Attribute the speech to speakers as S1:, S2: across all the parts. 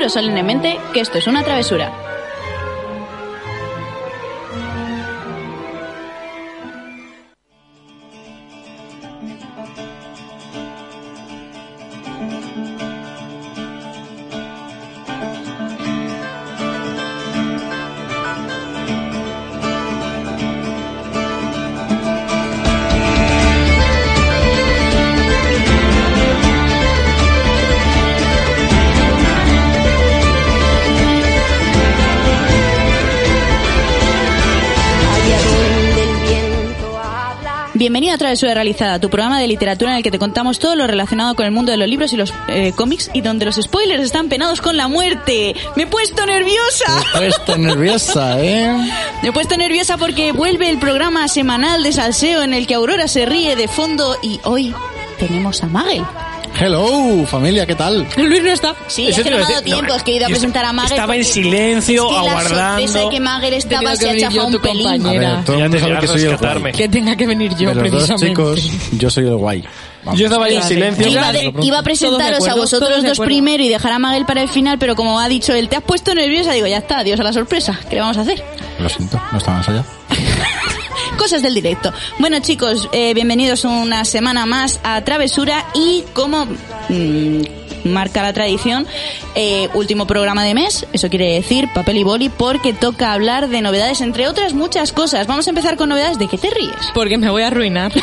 S1: juro solemnemente que esto es una travesura. A Travesura Realizada, tu programa de literatura en el que te contamos todo lo relacionado con el mundo de los libros y los eh, cómics y donde los spoilers están penados con la muerte. ¡Me he puesto nerviosa!
S2: Me he puesto nerviosa, ¿eh?
S1: Me he puesto nerviosa porque vuelve el programa semanal de salseo en el que Aurora se ríe de fondo y hoy tenemos a Magel.
S2: Hello, familia, ¿qué tal?
S1: Luis no está. Sí, es que no me ha
S3: a
S1: dado tiempo,
S3: no,
S1: es que he ido a presentar a Magel.
S3: estaba en silencio,
S1: es que La
S3: aguardando.
S1: sorpresa de que Magel estaba, se
S4: que
S1: ha chafado un pelín.
S2: A ver, todo el mundo sabe que
S3: a
S2: soy el guay.
S4: Que tenga que venir yo,
S2: dos
S4: precisamente.
S2: chicos, yo soy el guay. Vamos.
S3: Yo estaba ahí en silencio.
S1: Iba, de- iba a presentaros a
S4: acuerdo,
S1: vosotros
S4: todos de
S1: dos primero y dejar a Magel para el final, pero como ha dicho él, te has puesto nerviosa, digo, ya está, adiós a la sorpresa. ¿Qué le vamos a hacer?
S2: Lo siento, no está más allá.
S1: Cosas del directo. Bueno, chicos, eh, bienvenidos una semana más a Travesura y como mm, marca la tradición, eh, último programa de mes, eso quiere decir papel y boli, porque toca hablar de novedades, entre otras muchas cosas. Vamos a empezar con novedades. ¿De qué te ríes?
S4: Porque me voy a arruinar.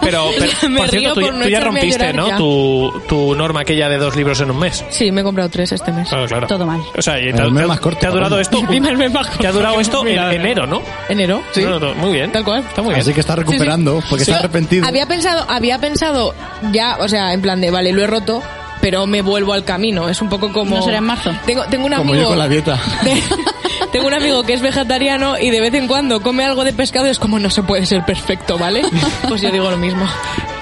S3: Pero, pero,
S4: Me
S3: por
S4: río
S3: cierto, tú,
S4: por no
S3: tú ya rompiste, ¿no?
S4: ya.
S3: Tu, tu norma aquella de dos libros en un mes.
S4: Sí, me he comprado tres este mes.
S3: Claro, claro.
S1: Todo mal.
S3: O sea, y
S2: El
S3: te,
S2: mes más corto,
S3: te ha durado esto.
S4: Encima el mes más corto.
S3: Te ha durado esto en enero, ¿no?
S4: Enero, sí.
S3: No, no, muy bien.
S4: Tal cual.
S3: Está muy bien.
S2: Así que está recuperando, porque
S4: Sí.
S2: está arrepentido.
S4: Había pensado, había pensado ya, o sea, en plan de, vale, lo he roto, pero me vuelvo al camino. Es un poco como...
S1: ¿No será en marzo?
S4: Tengo, tengo un
S2: Como
S4: amigo...
S2: yo con la dieta.
S4: de- tengo un amigo que es vegetariano y de vez en cuando come algo de pescado y es como no se puede ser perfecto, ¿vale? Pues yo digo lo mismo.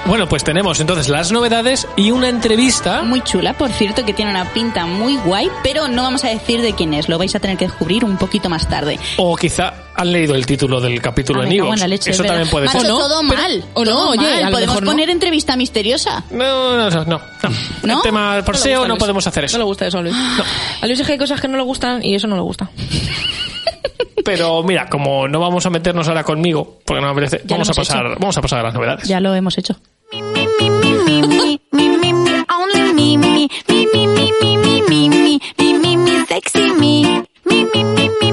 S3: Bueno, pues tenemos entonces las novedades y una entrevista.
S1: Muy chula, por cierto, que tiene una pinta muy guay, pero no vamos a decir de quién es, lo vais a tener que descubrir un poquito más tarde.
S3: O quizá han leído el título del capítulo
S1: Ah,
S3: en Eso
S1: es
S3: también puede
S1: Macho,
S3: ser.
S4: O no,
S1: todo
S4: pero-
S1: mal.
S4: o no,
S1: todo
S4: oye,
S1: mal.
S4: a lo
S1: Podemos
S4: mejor no.
S1: poner entrevista misteriosa.
S3: No, no, no, no.
S1: ¿No?
S3: El tema por
S4: No
S3: SEO no
S4: Luis.
S3: podemos hacer
S4: No
S3: eso.
S4: le gusta eso a Luis. A Luis es que hay cosas que no le gustan y eso no le gusta.
S3: Pero mira, como no vamos a meternos ahora conmigo, porque no me apetece,
S1: Ya
S3: vamos a pasar,
S1: hecho.
S3: vamos a pasar a las novedades.
S1: Ya lo hemos hecho.
S5: Me me me me me me me me only me me me me me me me me me Sexy me, me, me, me.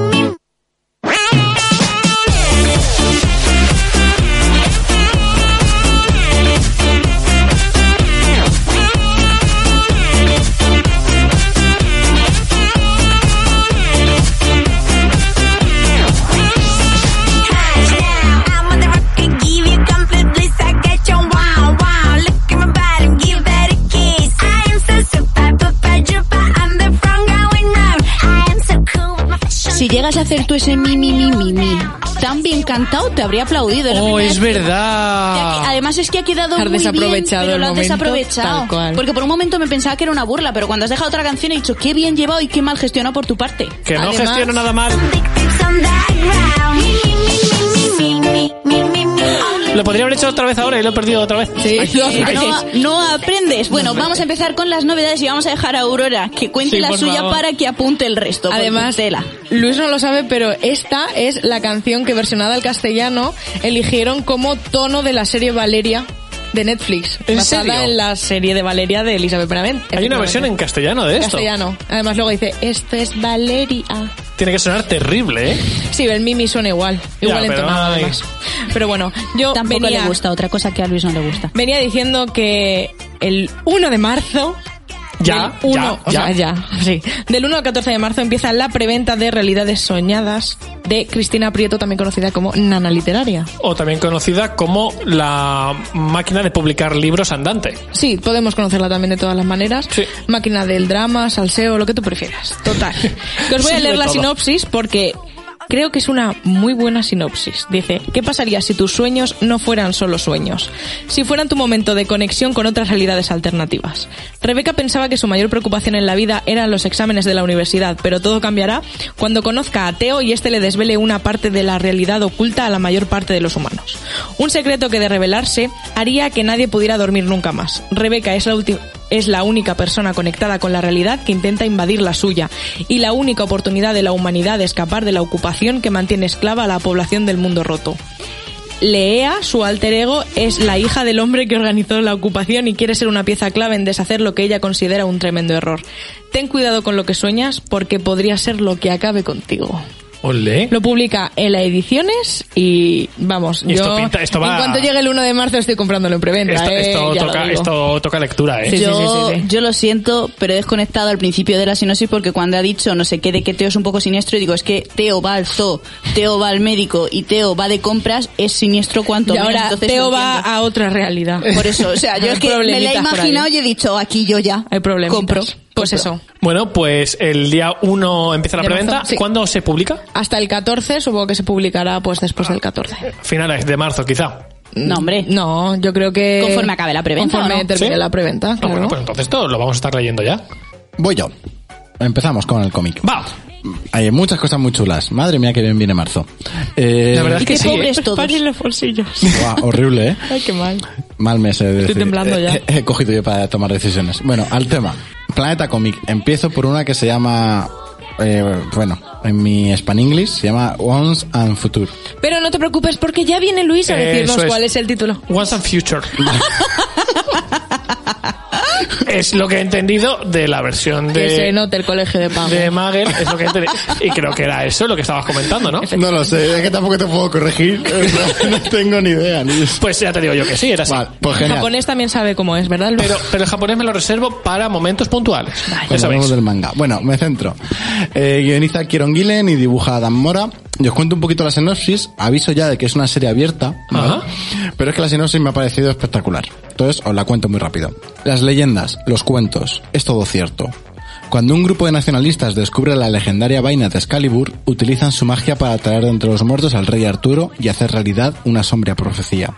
S1: Si llegas a hacer tú ese mi, mi, mi, mi, mi tan bien cantado, te habría aplaudido. la
S3: Oh, es
S1: que-
S3: verdad.
S1: Además es que ha quedado
S4: Has
S1: muy
S4: desaprovechado
S1: bien, pero
S4: el
S1: lo has
S4: momento,
S1: desaprovechado.
S4: tal cual.
S1: Porque por un momento me pensaba que era una burla, pero cuando has dejado otra canción he dicho qué bien llevado y qué mal gestionado por tu parte.
S3: Que no
S4: Además-
S3: gestiono nada mal. Lo podría haber hecho otra vez ahora y lo he perdido otra vez.
S4: Sí,
S1: no, aprendes. Bueno, vamos a empezar con las novedades y vamos a dejar a Aurora que cuente la suya para que apunte el resto.
S4: Además,
S1: tela.
S4: Luis no lo sabe, pero esta es la canción que versionada al castellano eligieron como tono de la serie Valeria de Netflix, basada en la serie de Valeria de Elizabeth Benavent.
S3: Hay una versión en castellano de esto.
S4: Castellano. Además luego dice, esto es Valeria.
S3: Tiene que sonar terrible, ¿eh?
S4: Sí, el Mimi suena igual. Igual
S3: pero
S4: entonado
S3: ay.
S4: además. Pero bueno, yo
S1: Tampoco
S4: venía,
S1: le gusta otra cosa que a Luis no le gusta.
S4: venía diciendo que el 1 de marzo
S3: Ya,
S4: del 1,
S3: ya,
S4: o sea, ya, sí. Del 1 al 14 de marzo empieza la preventa de Realidades Soñadas de Cristina Prieto, también conocida como Nana Literaria.
S3: O también conocida como la máquina de publicar libros andante.
S4: Sí, podemos conocerla también de todas las maneras.
S3: Sí.
S4: Máquina del drama, salseo, lo que tú prefieras. Total. Os voy a leer la sinopsis porque creo que es una muy buena sinopsis. Dice, ¿qué pasaría si tus sueños no fueran solo sueños? Si fueran tu momento de conexión con otras realidades alternativas. Rebeca pensaba que su mayor preocupación en la vida eran los exámenes de la universidad, pero todo cambiará cuando conozca a Teo y este le desvele una parte de la realidad oculta a la mayor parte de los humanos. Un secreto que de revelarse haría que nadie pudiera dormir nunca más. Rebeca es la última es la única persona conectada con la realidad que intenta invadir la suya y la única oportunidad de la humanidad de escapar de la ocupación que mantiene esclava a la población del mundo roto. Leea, su alter ego, es la hija del hombre que organizó la ocupación y quiere ser una pieza clave en deshacer lo que ella considera un tremendo error. Ten cuidado con lo que sueñas porque podría ser lo que acabe contigo.
S3: Olé.
S4: Lo publica en la Ediciones y vamos,
S3: Y esto
S4: yo
S3: pinta- esto va-
S4: en cuanto llegue el 1 de marzo estoy comprándolo en preventa.
S3: Esto,
S4: eh,
S3: esto toca,
S4: digo.
S3: esto toca lectura, ¿eh?
S4: Sí, sí,
S1: yo,
S4: sí, sí.
S1: yo lo siento, pero he desconectado al principio de la sinopsis porque cuando ha dicho no sé qué de que Teo es un poco siniestro, digo, es que Teo va al zoo, Teo va al médico y Teo va de compras, es siniestro cuanto
S4: Y
S1: menos,
S4: ahora
S1: entonces
S4: Teo va a otra realidad.
S1: Por eso, o sea, yo es que me la he imaginado y he dicho, aquí yo ya
S4: Hay problemas.
S1: compro.
S4: Pues eso.
S3: Bueno, pues el día 1 empieza la
S4: De
S3: preventa.
S4: marzo, sí.
S3: ¿Cuándo se publica?
S4: Hasta el 14, supongo que se publicará pues después del 14.
S3: Finales de marzo, quizá.
S1: No, hombre.
S4: No, yo creo que...
S1: Conforme acabe la preventa,
S4: Conforme
S1: ¿o no?
S4: termine
S3: ¿Sí?
S4: la preventa,
S3: Ah,
S4: claro.
S3: bueno, pues entonces esto lo vamos a estar leyendo ya.
S2: Voy yo. Empezamos con el cómic.
S3: Va.
S2: Hay muchas cosas muy chulas. Madre mía, que bien viene marzo. Eh,
S3: La verdad es que
S1: qué
S3: sí.
S1: pobres
S3: ¿eh?
S1: todos.
S4: Los bolsillos.
S2: guau, horrible, ¿eh?
S4: Ay, qué mal.
S2: Mal mes. he
S4: Estoy
S2: decir.
S4: temblando ya.
S2: He, he cogido yo para tomar decisiones. Bueno, al tema. Planeta Comic. Empiezo por una que se llama... eh, bueno, en mi Span English se llama Once and Future.
S4: Pero no te preocupes porque ya viene Luis a decirnos
S3: es.
S4: cuál es el título.
S3: Once and Future. es lo que he entendido de la versión
S4: Que se
S3: de,
S4: note el colegio de pago.
S3: de Magel. Es lo que he entendido. Y creo que era eso lo que estabas comentando, ¿no?
S2: No lo sé, es que tampoco te puedo corregir. no tengo ni idea. Ni...
S3: Pues ya te digo yo que sí, era así.
S2: Vale, pues
S4: El japonés también sabe cómo es, ¿verdad? Luis?
S3: Pero, pero el japonés me lo reservo para momentos puntuales. Sabéis.
S2: del manga. Bueno, me centro. Eh, guioniza Kieron Gillen y dibuja Adam Mora. Y os cuento un poquito la sinopsis. Aviso ya de que es una serie abierta. ¿vale?
S3: Ajá.
S2: Pero es que la sinopsis me ha parecido espectacular. Entonces os la cuento muy rápido. Las leyendas, los cuentos, es todo cierto. Cuando un grupo de nacionalistas descubre la legendaria vaina de Excalibur, utilizan su magia para traer de entre los muertos al rey Arturo y hacer realidad una sombría profecía.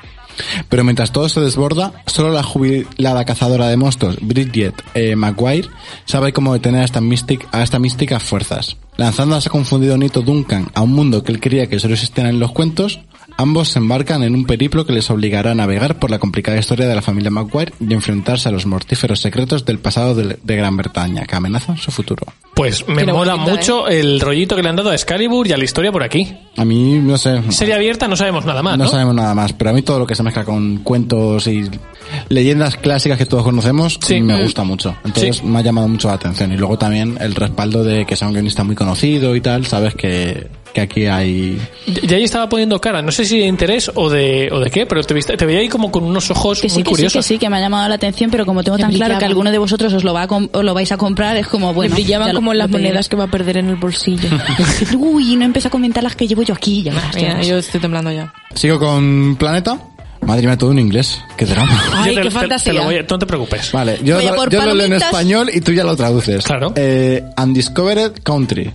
S2: Pero mientras todo se desborda, solo la jubilada cazadora de monstruos, Bridget eh, McGuire, sabe cómo detener a, esta mística fuerzas. Lanzando a ese confundido Nito Duncan a un mundo que él quería que solo existiera en los cuentos, ambos se embarcan en un periplo que les obligará a navegar por la complicada historia de la familia McGuire y enfrentarse a los mortíferos secretos del pasado de, de Gran Bretaña, que amenazan su futuro.
S3: Pues me mola mucho el rollito que le han dado a Excalibur y a la historia por aquí.
S2: A mí, no sé...
S3: Serie abierta, no sabemos nada más, ¿no?
S2: No sabemos nada más, pero a mí todo lo que se mezcla con cuentos y leyendas clásicas que todos conocemos
S3: Sí.
S2: me
S3: Mm.
S2: gusta mucho. Entonces
S3: Sí.
S2: me ha llamado mucho la atención. Y luego también el respaldo de que sea un guionista muy conocido y tal, sabes que, que aquí hay...
S3: Ya ahí estaba poniendo cara, no sé si de interés o de, o de qué, pero te, viste- te veía ahí como con unos ojos
S1: Que sí,
S3: muy
S1: que sí,
S3: curiosos.
S1: que sí, que me ha llamado la atención, pero como tengo
S4: Que
S1: tan claro que alguno de vosotros os lo, va a os lo vais a comprar, es como, bueno...
S4: Le brillaban
S1: ya lo-
S4: como las monedas que va a perder en el bolsillo.
S1: Uy, no empieza a comentar las que llevo yo aquí, ya ya
S4: Mira,
S1: verás.
S4: yo estoy temblando ya.
S2: Sigo con Planeta. Madre mía, todo en inglés. Qué drama.
S4: Ay,
S3: te-
S4: qué
S3: te-
S4: fantasía.
S3: te lo voy a- no te preocupes.
S2: Vale, yo, yo lo leo en español y tú ya lo traduces.
S3: Claro.
S2: Eh, Undiscovered Country.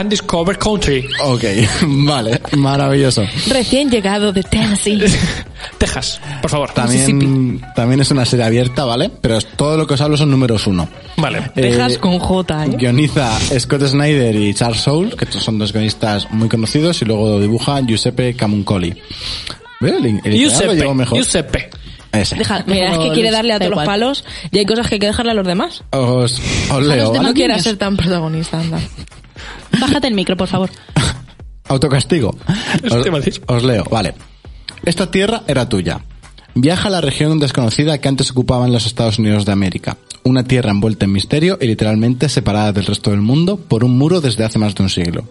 S3: Undiscovered Country,
S2: Ok, vale, maravilloso.
S4: Recién llegado de Tennessee.
S3: Texas, por favor.
S2: También, también es una serie abierta, ¿vale? Pero es- todo lo que os hablo son números uno.
S3: Vale.
S4: Texas
S2: Eh,
S4: con J, ¿eh?
S2: Guioniza Scott Snyder y Charles Soule, que son dos guionistas muy conocidos, y luego dibuja Giuseppe Camuncoli. El, el
S3: Giuseppe,
S2: llevo mejor.
S3: Giuseppe.
S2: Ese.
S1: Deja-
S4: Mira, es que quiere darle a todos los palos y hay cosas que hay que dejarle a los demás.
S2: Os, os leo, ¿vale?
S4: No quieras ser tan protagonista, anda.
S1: Bájate el micro, por favor.
S2: Autocastigo. Os, os leo, vale. Esta tierra era tuya. Viaja a la región desconocida que antes ocupaban los Estados Unidos de América. Una tierra envuelta en misterio y literalmente separada del resto del mundo por un muro desde hace más de un siglo.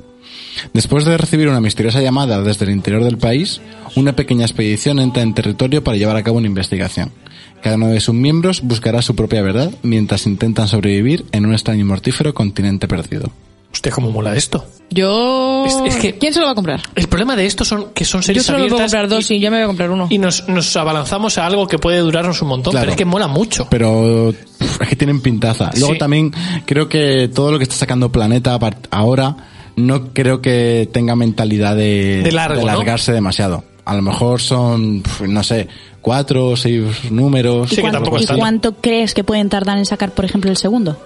S2: Después de recibir una misteriosa llamada desde el interior del país, una pequeña expedición entra en territorio para llevar a cabo una investigación. Cada uno de sus miembros buscará su propia verdad mientras intentan sobrevivir en un extraño y mortífero continente perdido.
S3: Hostia, cómo mola esto.
S4: Yo...
S3: Es- es que-
S4: ¿Quién se lo va a comprar?
S3: El problema de esto son que son
S4: Yo
S3: series
S4: solo me puedo
S3: abiertas
S4: comprar dos
S3: y,
S4: y yo me voy a comprar uno.
S3: y nos, nos abalanzamos a algo que puede durarnos un montón,
S2: Claro.
S3: pero es que mola mucho.
S2: pero es que tienen pintaza. Luego
S3: Sí.
S2: también creo que todo lo que está sacando Planeta ahora no creo que tenga mentalidad de,
S3: De
S2: largarse demasiado. A lo mejor son, no sé, cuatro o seis números.
S3: Sí, que
S1: cuánto, ¿y cuánto crees que pueden tardar en sacar, por ejemplo, el segundo?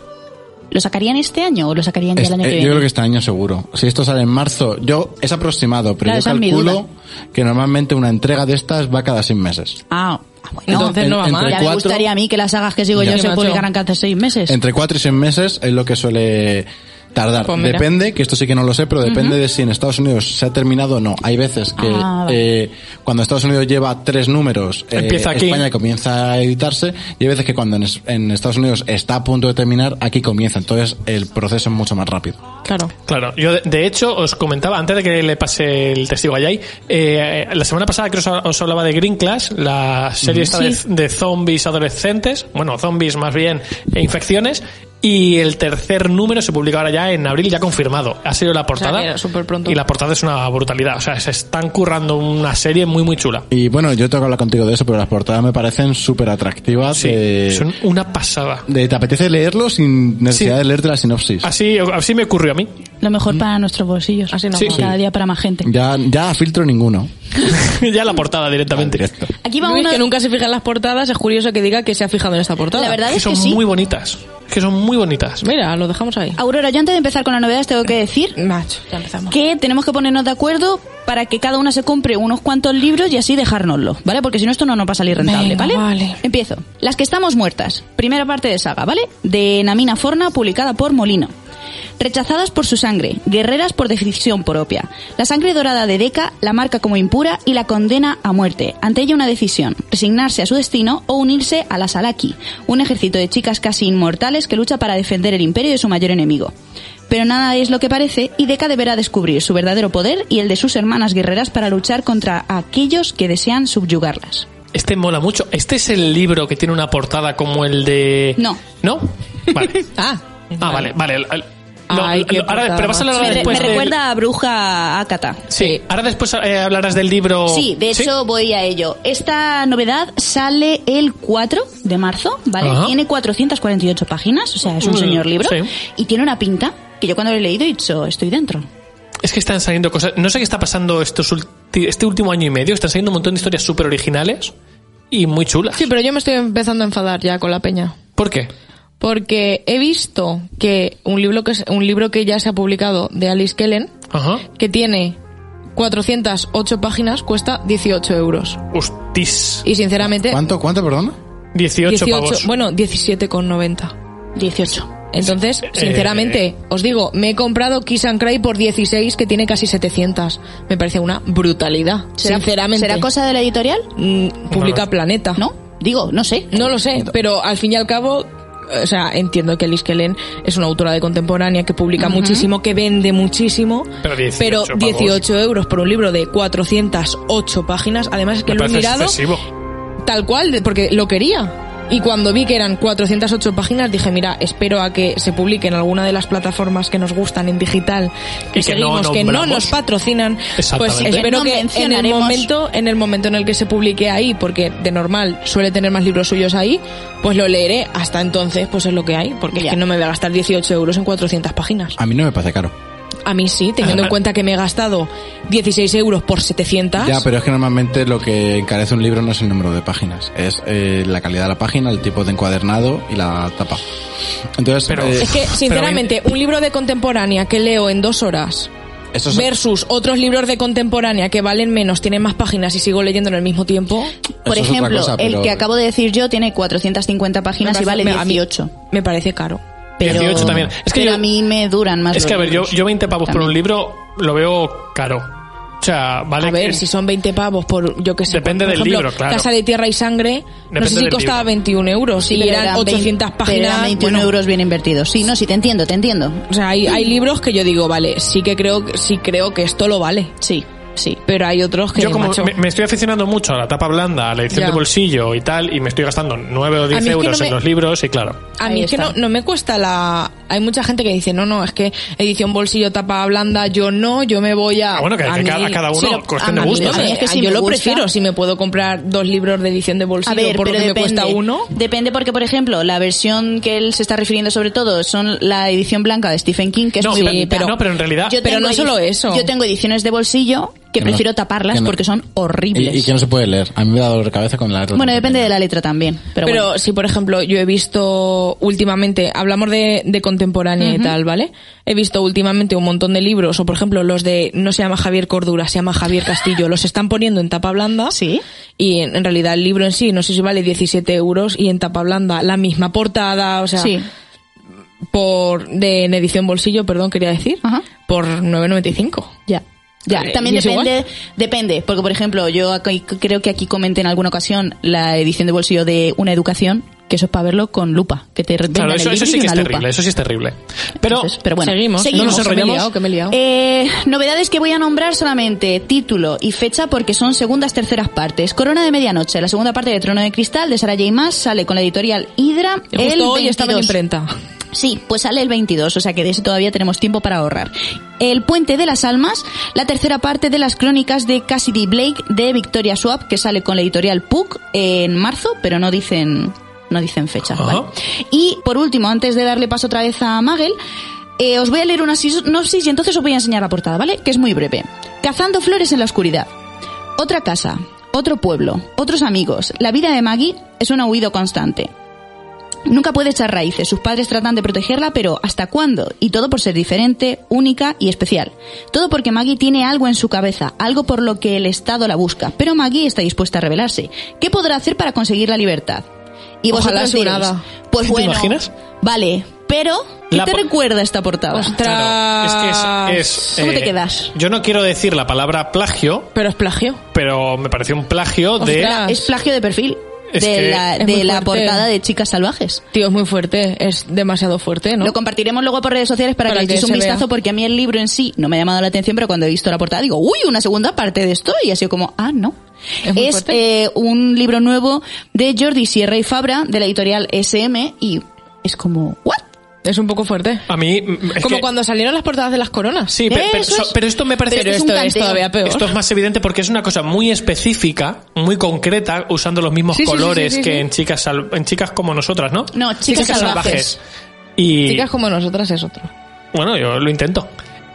S1: ¿Lo sacarían este año o lo sacarían ya
S2: Es-
S1: el año
S2: eh,
S1: que
S2: yo
S1: viene?
S2: creo que este año seguro. Si esto sale en marzo, yo es aproximado, pero
S1: Claro,
S2: yo calculo que normalmente una entrega de estas va cada seis meses.
S1: Ah, bueno.
S4: Entonces no va
S2: en-
S4: mal.
S2: entre
S1: ya me
S2: cuatro-
S1: gustaría a mí que las sagas que sigo
S2: Ya.
S1: yo se
S4: macho.
S1: publicaran cada seis meses.
S2: Entre 4 y 6 meses es lo que suele tardar.
S4: Pues
S2: depende, que esto sí que no lo sé, pero depende de si en Estados Unidos se ha terminado o no. Hay veces que
S1: Ah, vale.
S2: eh, cuando Estados Unidos lleva tres números, eh,
S3: Empieza aquí.
S2: España comienza a editarse, y hay veces que cuando en, es- en Estados Unidos está a punto de terminar, aquí comienza. Entonces el proceso es mucho más rápido.
S4: Claro.
S3: Claro, yo de, de hecho os comentaba, antes de que le pase el testigo a Yay, eh, la semana pasada que os, os hablaba de Green Class, la serie esta de, de zombies adolescentes, bueno, zombies más bien, e infecciones, y el tercer número se publica ahora ya en abril, ya confirmado. Ha sido la portada.
S4: súper pronto.
S3: Y la portada es una brutalidad. O sea, se están currando una serie muy, muy chula.
S2: Y bueno, yo tengo que hablar contigo de eso, pero las portadas me parecen súper atractivas.
S3: Sí,
S2: de,
S3: son una pasada.
S2: de- te apetece leerlo sin necesidad
S3: Sí.
S2: de leerte la sinopsis.
S3: Así, así me ocurrió a mí.
S1: Lo mejor para nuestros bolsillos.
S4: Así no
S3: Sí.
S4: va.
S1: Cada día para más gente.
S2: Ya, ya filtro ninguno.
S3: ya la portada directamente.
S2: Directo.
S1: Aquí va
S4: Luis, que nunca se fija en las portadas, es curioso que diga que se ha fijado en esta portada.
S1: La verdad
S3: Que
S1: es
S3: son
S1: que sí.
S3: muy bonitas. Que son muy bonitas.
S4: Mira, lo dejamos ahí.
S1: Aurora, yo antes de empezar con las novedades tengo que decir
S4: Macho, ya empezamos.
S1: que tenemos que ponernos de acuerdo para que cada una se compre unos cuantos libros y así dejárnoslo, ¿vale? Porque si no esto no nos va a salir rentable,
S4: Venga,
S1: ¿vale?
S4: vale.
S1: Empiezo. Las que estamos muertas. Primera parte de saga, ¿vale? De Namina Forna, publicada por Molino. Rechazadas por su sangre, guerreras por decisión propia. La sangre dorada de Deca la marca como impura y la condena a muerte. Ante ella una decisión, resignarse a su destino o unirse a las Alaki, un ejército de chicas casi inmortales que lucha para defender el imperio de su mayor enemigo. Pero nada es lo que parece y Deca deberá descubrir su verdadero poder y el de sus hermanas guerreras para luchar contra aquellos que desean subyugarlas.
S3: Este mola mucho. Este es el libro que tiene una portada como el de.
S1: No.
S3: ¿No? Vale.
S4: Ah,
S3: Ah, vale, vale. Lo-
S4: Ay,
S3: lo- ahora, pero vas a hablar
S1: Me,
S3: después
S1: me
S3: del-
S1: recuerda a Bruja Akata.
S3: Sí, ahora después eh, hablarás del libro.
S1: Sí, de hecho voy a ello. Esta novedad sale el 4 de marzo, ¿vale?
S3: Ajá.
S1: Tiene 448 páginas, o sea, es un
S3: Mm,
S1: señor libro.
S3: sí.
S1: Y tiene una pinta que yo cuando lo he leído he dicho, estoy dentro.
S3: Es que están saliendo cosas. No sé qué está pasando estos este último año y medio. Están saliendo un montón de historias súper originales y muy chulas.
S4: Sí, pero yo me estoy empezando a enfadar ya con la peña.
S3: ¿Por qué?
S4: Porque he visto que un libro que, es- un libro que ya se ha publicado de Alice Kellen,
S3: Ajá.
S4: que tiene 408 páginas, cuesta 18 euros.
S3: Hostis.
S4: Y sinceramente,
S2: ¿Cuánto, cuánto, perdona?
S3: 18,
S4: 18,
S3: pavos.
S4: bueno, 17,90.
S1: 18.
S4: Entonces,
S3: Eh,
S4: sinceramente, os digo, me he comprado Kiss and Cry por 16, que tiene casi 700. Me parece una brutalidad.
S1: ¿Será,
S4: sinceramente.
S1: ¿Será cosa de la editorial?
S4: Mm, publica Planeta.
S1: ¿No? Digo, no sé.
S4: No lo sé, pero al fin y al cabo, o sea, entiendo que Liz Kellen es una autora de contemporánea que publica muchísimo, que vende muchísimo,
S3: Pero 18
S4: pero
S3: pavos.
S4: 18 euros por un libro de 408 páginas, además es que
S3: Me
S4: lo he mirado
S3: excesivo.
S4: tal cual, porque lo quería. Y cuando vi que eran 408 páginas, dije, mira, espero a que se publique en alguna de las plataformas que nos gustan en digital,
S3: Y
S4: que
S3: que no
S4: seguimos, que no nos patrocinan, pues espero
S1: No
S4: que en el momento, en el momento en el que se publique ahí, porque de normal suele tener más libros suyos ahí, pues lo leeré. Hasta entonces, pues es lo que hay, porque
S1: Ya.
S4: es que no me voy a gastar 18 euros en 400 páginas.
S2: A mí no me parece caro.
S4: A mí sí, teniendo en cuenta que me he gastado 16 euros por 700.
S2: Ya, pero es que normalmente lo que encarece un libro no es el número de páginas, es eh, la calidad de la página, el tipo de encuadernado y la tapa. Entonces,
S3: Pero-
S2: eh,
S4: Es que, sinceramente, un libro de contemporánea que leo en dos horas versus otros libros de contemporánea que valen menos, tienen más páginas y sigo leyendo en el mismo tiempo.
S1: Por
S2: eso
S1: ejemplo,
S2: cosa,
S1: el que acabo de decir yo tiene 450 páginas y vale
S4: me- a mí
S1: 18.
S4: Me parece caro.
S1: Pero,
S3: 18 también. Es que
S1: pero
S3: yo-
S1: a mí me duran más
S3: Es que, a ver, yo, yo 20 pavos por un
S1: También.
S3: libro lo veo caro. O sea, vale.
S4: a ver,
S3: que-
S4: si son 20 pavos por, yo que sé.
S3: Depende
S4: por
S3: del
S4: ejemplo,
S3: libro, claro.
S4: Casa de Tierra y Sangre, no
S3: Depende
S4: sé si costaba
S3: libro.
S4: 21 euros
S1: Sí,
S4: y eran
S1: eran
S4: 800
S1: vein- pero
S4: páginas.
S1: eran 21
S4: bueno,
S1: euros bien invertidos. Sí, no, sí, te entiendo, te entiendo.
S4: O sea, hay, hay libros que yo digo, vale, sí que creo, sí creo que esto lo vale.
S1: Sí, sí.
S4: Pero hay otros que,
S3: Yo como
S4: macho,
S3: me, me estoy aficionando mucho a la tapa blanda, a la edición
S4: Ya.
S3: de bolsillo y tal, y me estoy gastando 9 o 10
S4: mí es que
S3: euros
S4: no
S3: en
S4: me-
S3: los libros, y claro.
S4: A
S1: Ahí
S4: mí es que no, no me cuesta la... Hay mucha gente que dice, no, no, es que edición bolsillo tapa blanda, yo no, yo me voy a...
S3: Ah, bueno, que-
S4: a
S3: que
S4: mí-
S3: cada- cada uno,
S4: lo-
S3: cuestión
S4: a
S3: de
S4: mí
S1: ¿eh?
S4: es que
S1: mí
S4: yo lo
S1: gusta.
S4: prefiero si me puedo comprar dos libros de edición de bolsillo
S1: A ver,
S4: por lo
S1: pero
S4: que
S1: depende.
S4: me cuesta uno.
S1: Depende porque, por ejemplo, la versión que él se está refiriendo sobre todo son la edición blanca de Stephen King, que es
S3: No,
S1: muy
S3: pero-
S1: bonita.
S3: no, pero en realidad-
S4: Pero no solo eso.
S1: Yo tengo ediciones de bolsillo que
S2: Que no-
S1: prefiero taparlas
S2: que no-
S1: porque son
S2: Y,
S1: horribles.
S2: y que no se puede leer. A mí me da dolor de cabeza con la letra.
S1: Bueno, depende de la letra también. Pero,
S4: Pero,
S1: bueno.
S4: si, por ejemplo, yo he visto últimamente, hablamos de, de contemporánea y tal, ¿vale? He visto últimamente un montón de libros, o por ejemplo, los de, no se llama Javier Cordura, se llama Javier Castillo, los están poniendo en tapa blanda.
S1: Sí.
S4: Y en, en realidad el libro en sí, no sé si vale 17 euros, y en tapa blanda, la misma portada, o sea,
S1: sí.
S4: por, de, en edición bolsillo, perdón, quería decir,
S1: Ajá.
S4: por 9.95.
S1: Ya. Ya,
S4: Eh,
S1: también
S4: ¿y es
S1: depende, depende, porque por ejemplo, yo aquí- creo que aquí comenté en alguna ocasión la edición de bolsillo de una educación, que eso es para verlo con lupa, que te
S3: Claro,
S1: el
S3: eso,
S1: libro
S3: eso sí que es
S1: lupa.
S3: terrible, eso sí es terrible. Pero,
S1: Entonces, pero bueno,
S4: seguimos,
S1: seguimos.
S3: No nos
S4: que me he
S3: enrollamos.
S4: liado, que me he liado.
S1: Eh, novedades que voy a nombrar solamente título y fecha porque son segundas, terceras partes. Corona de Medianoche, la segunda parte de Trono de Cristal de Sarah J. Maas sale con la editorial Hydra
S4: Y
S1: el
S4: justo hoy estaba en
S1: 22.
S4: imprenta.
S1: Sí, pues sale el 22, o sea que de ese todavía tenemos tiempo para ahorrar. El Puente de las Almas, la tercera parte de las crónicas de Cassidy Blake de Victoria Swap, que sale con la editorial Puck en marzo, pero no dicen, no dicen fecha. ¿vale? Y por último, antes de darle paso otra vez a Magel, eh, os voy a leer una sinopsis y entonces os voy a enseñar la portada, ¿vale? Que es muy breve. Cazando flores en la oscuridad. Otra casa, otro pueblo, otros amigos. La vida de Maggie es un huido constante. Nunca puede echar raíces. Sus padres tratan de protegerla, pero ¿hasta cuándo? Y todo por ser diferente, única y especial. Todo porque Maggie tiene algo en su cabeza, algo por lo que el Estado la busca. Pero Maggie está dispuesta a rebelarse. ¿Qué podrá hacer para conseguir la libertad? Y
S4: Ojalá
S1: vosotros diréis,
S4: nada.
S1: Pues
S3: ¿Te
S1: bueno,
S3: imaginas?
S1: vale, pero ¿qué
S3: La
S1: te recuerda esta portada?
S4: Ostras.
S3: claro, es que es... es,
S1: ¿Cómo te
S3: eh,
S1: quedas?
S3: Yo no quiero decir la palabra plagio,
S4: Pero es plagio.
S3: pero me pareció un plagio de...
S1: Es plagio de perfil
S3: Es
S1: de la, de la portada de Chicas Salvajes.
S4: Tío, es muy fuerte, es demasiado fuerte, ¿no?
S1: Lo compartiremos luego por redes sociales para,
S4: Para
S1: que le
S4: que
S1: echéis un vistazo
S4: vea.
S1: porque a mí el libro en sí no me ha llamado la atención, pero cuando he visto la portada digo, uy, una segunda parte de esto y ha sido como, ah, no.
S4: Es muy
S1: Es
S4: fuerte.
S1: eh, un libro nuevo de Jordi Sierra y Fabra de la editorial SM y es como, ¿what?
S4: Es un poco fuerte.
S3: A mí... mm, es
S4: Como
S3: que-
S4: cuando salieron las portadas de las coronas.
S3: Sí, pe- pero,
S1: Eso
S3: so-
S1: es.
S3: pero esto me parece...
S1: Pero es
S4: esto es
S1: canteo.
S4: todavía peor.
S3: Esto es más evidente porque es una cosa muy específica, muy concreta, usando los mismos
S4: Sí, sí, sí,
S3: colores
S4: sí, sí,
S3: que
S4: sí.
S3: en chicas sal- en chicas como nosotras, ¿no?
S1: No, Chicas Salvajes.
S3: Y
S4: Chicas como nosotras es otro.
S3: bueno, yo lo intento.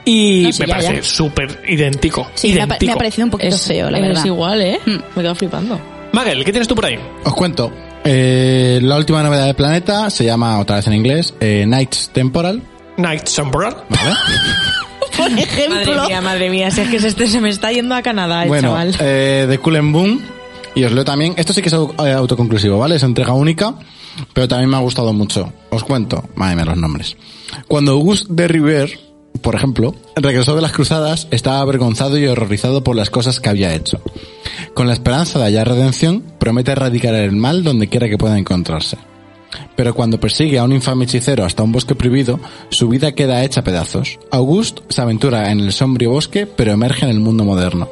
S3: Y
S1: No, sí,
S3: me
S1: ya,
S3: parece súper idéntico.
S1: Sí, me ha, pa-
S3: idéntico.
S1: me ha parecido un poquito
S4: Es,
S1: feo, la
S4: es
S1: verdad.
S4: igual, ¿eh?
S1: Mm.
S4: Me quedo flipando.
S3: Magel, ¿qué tienes tú por ahí?
S2: Os cuento. Eh, la última novedad del planeta se llama, otra vez en inglés, eh, Nights Temporal.
S3: Night Temporal.
S2: ¿Vale?
S1: Por ejemplo,
S4: Madre mía, madre mía, si es que este se me está yendo a Canadá, el
S2: bueno,
S4: chaval.
S2: eh, de Cool and Boom. Y os leo también. Esto sí que es au- eh, autoconclusivo, ¿vale? Es entrega única, pero también me ha gustado mucho. Os cuento. Madre mía, los nombres. Cuando Auguste de River, por ejemplo, regresó de las cruzadas, estaba avergonzado y horrorizado por las cosas que había hecho. Con la esperanza de hallar redención, promete erradicar el mal donde quiera que pueda encontrarse. Pero cuando persigue a un infame hechicero hasta un bosque prohibido, su vida queda hecha pedazos. Auguste se aventura en el sombrío bosque, pero emerge en el mundo moderno.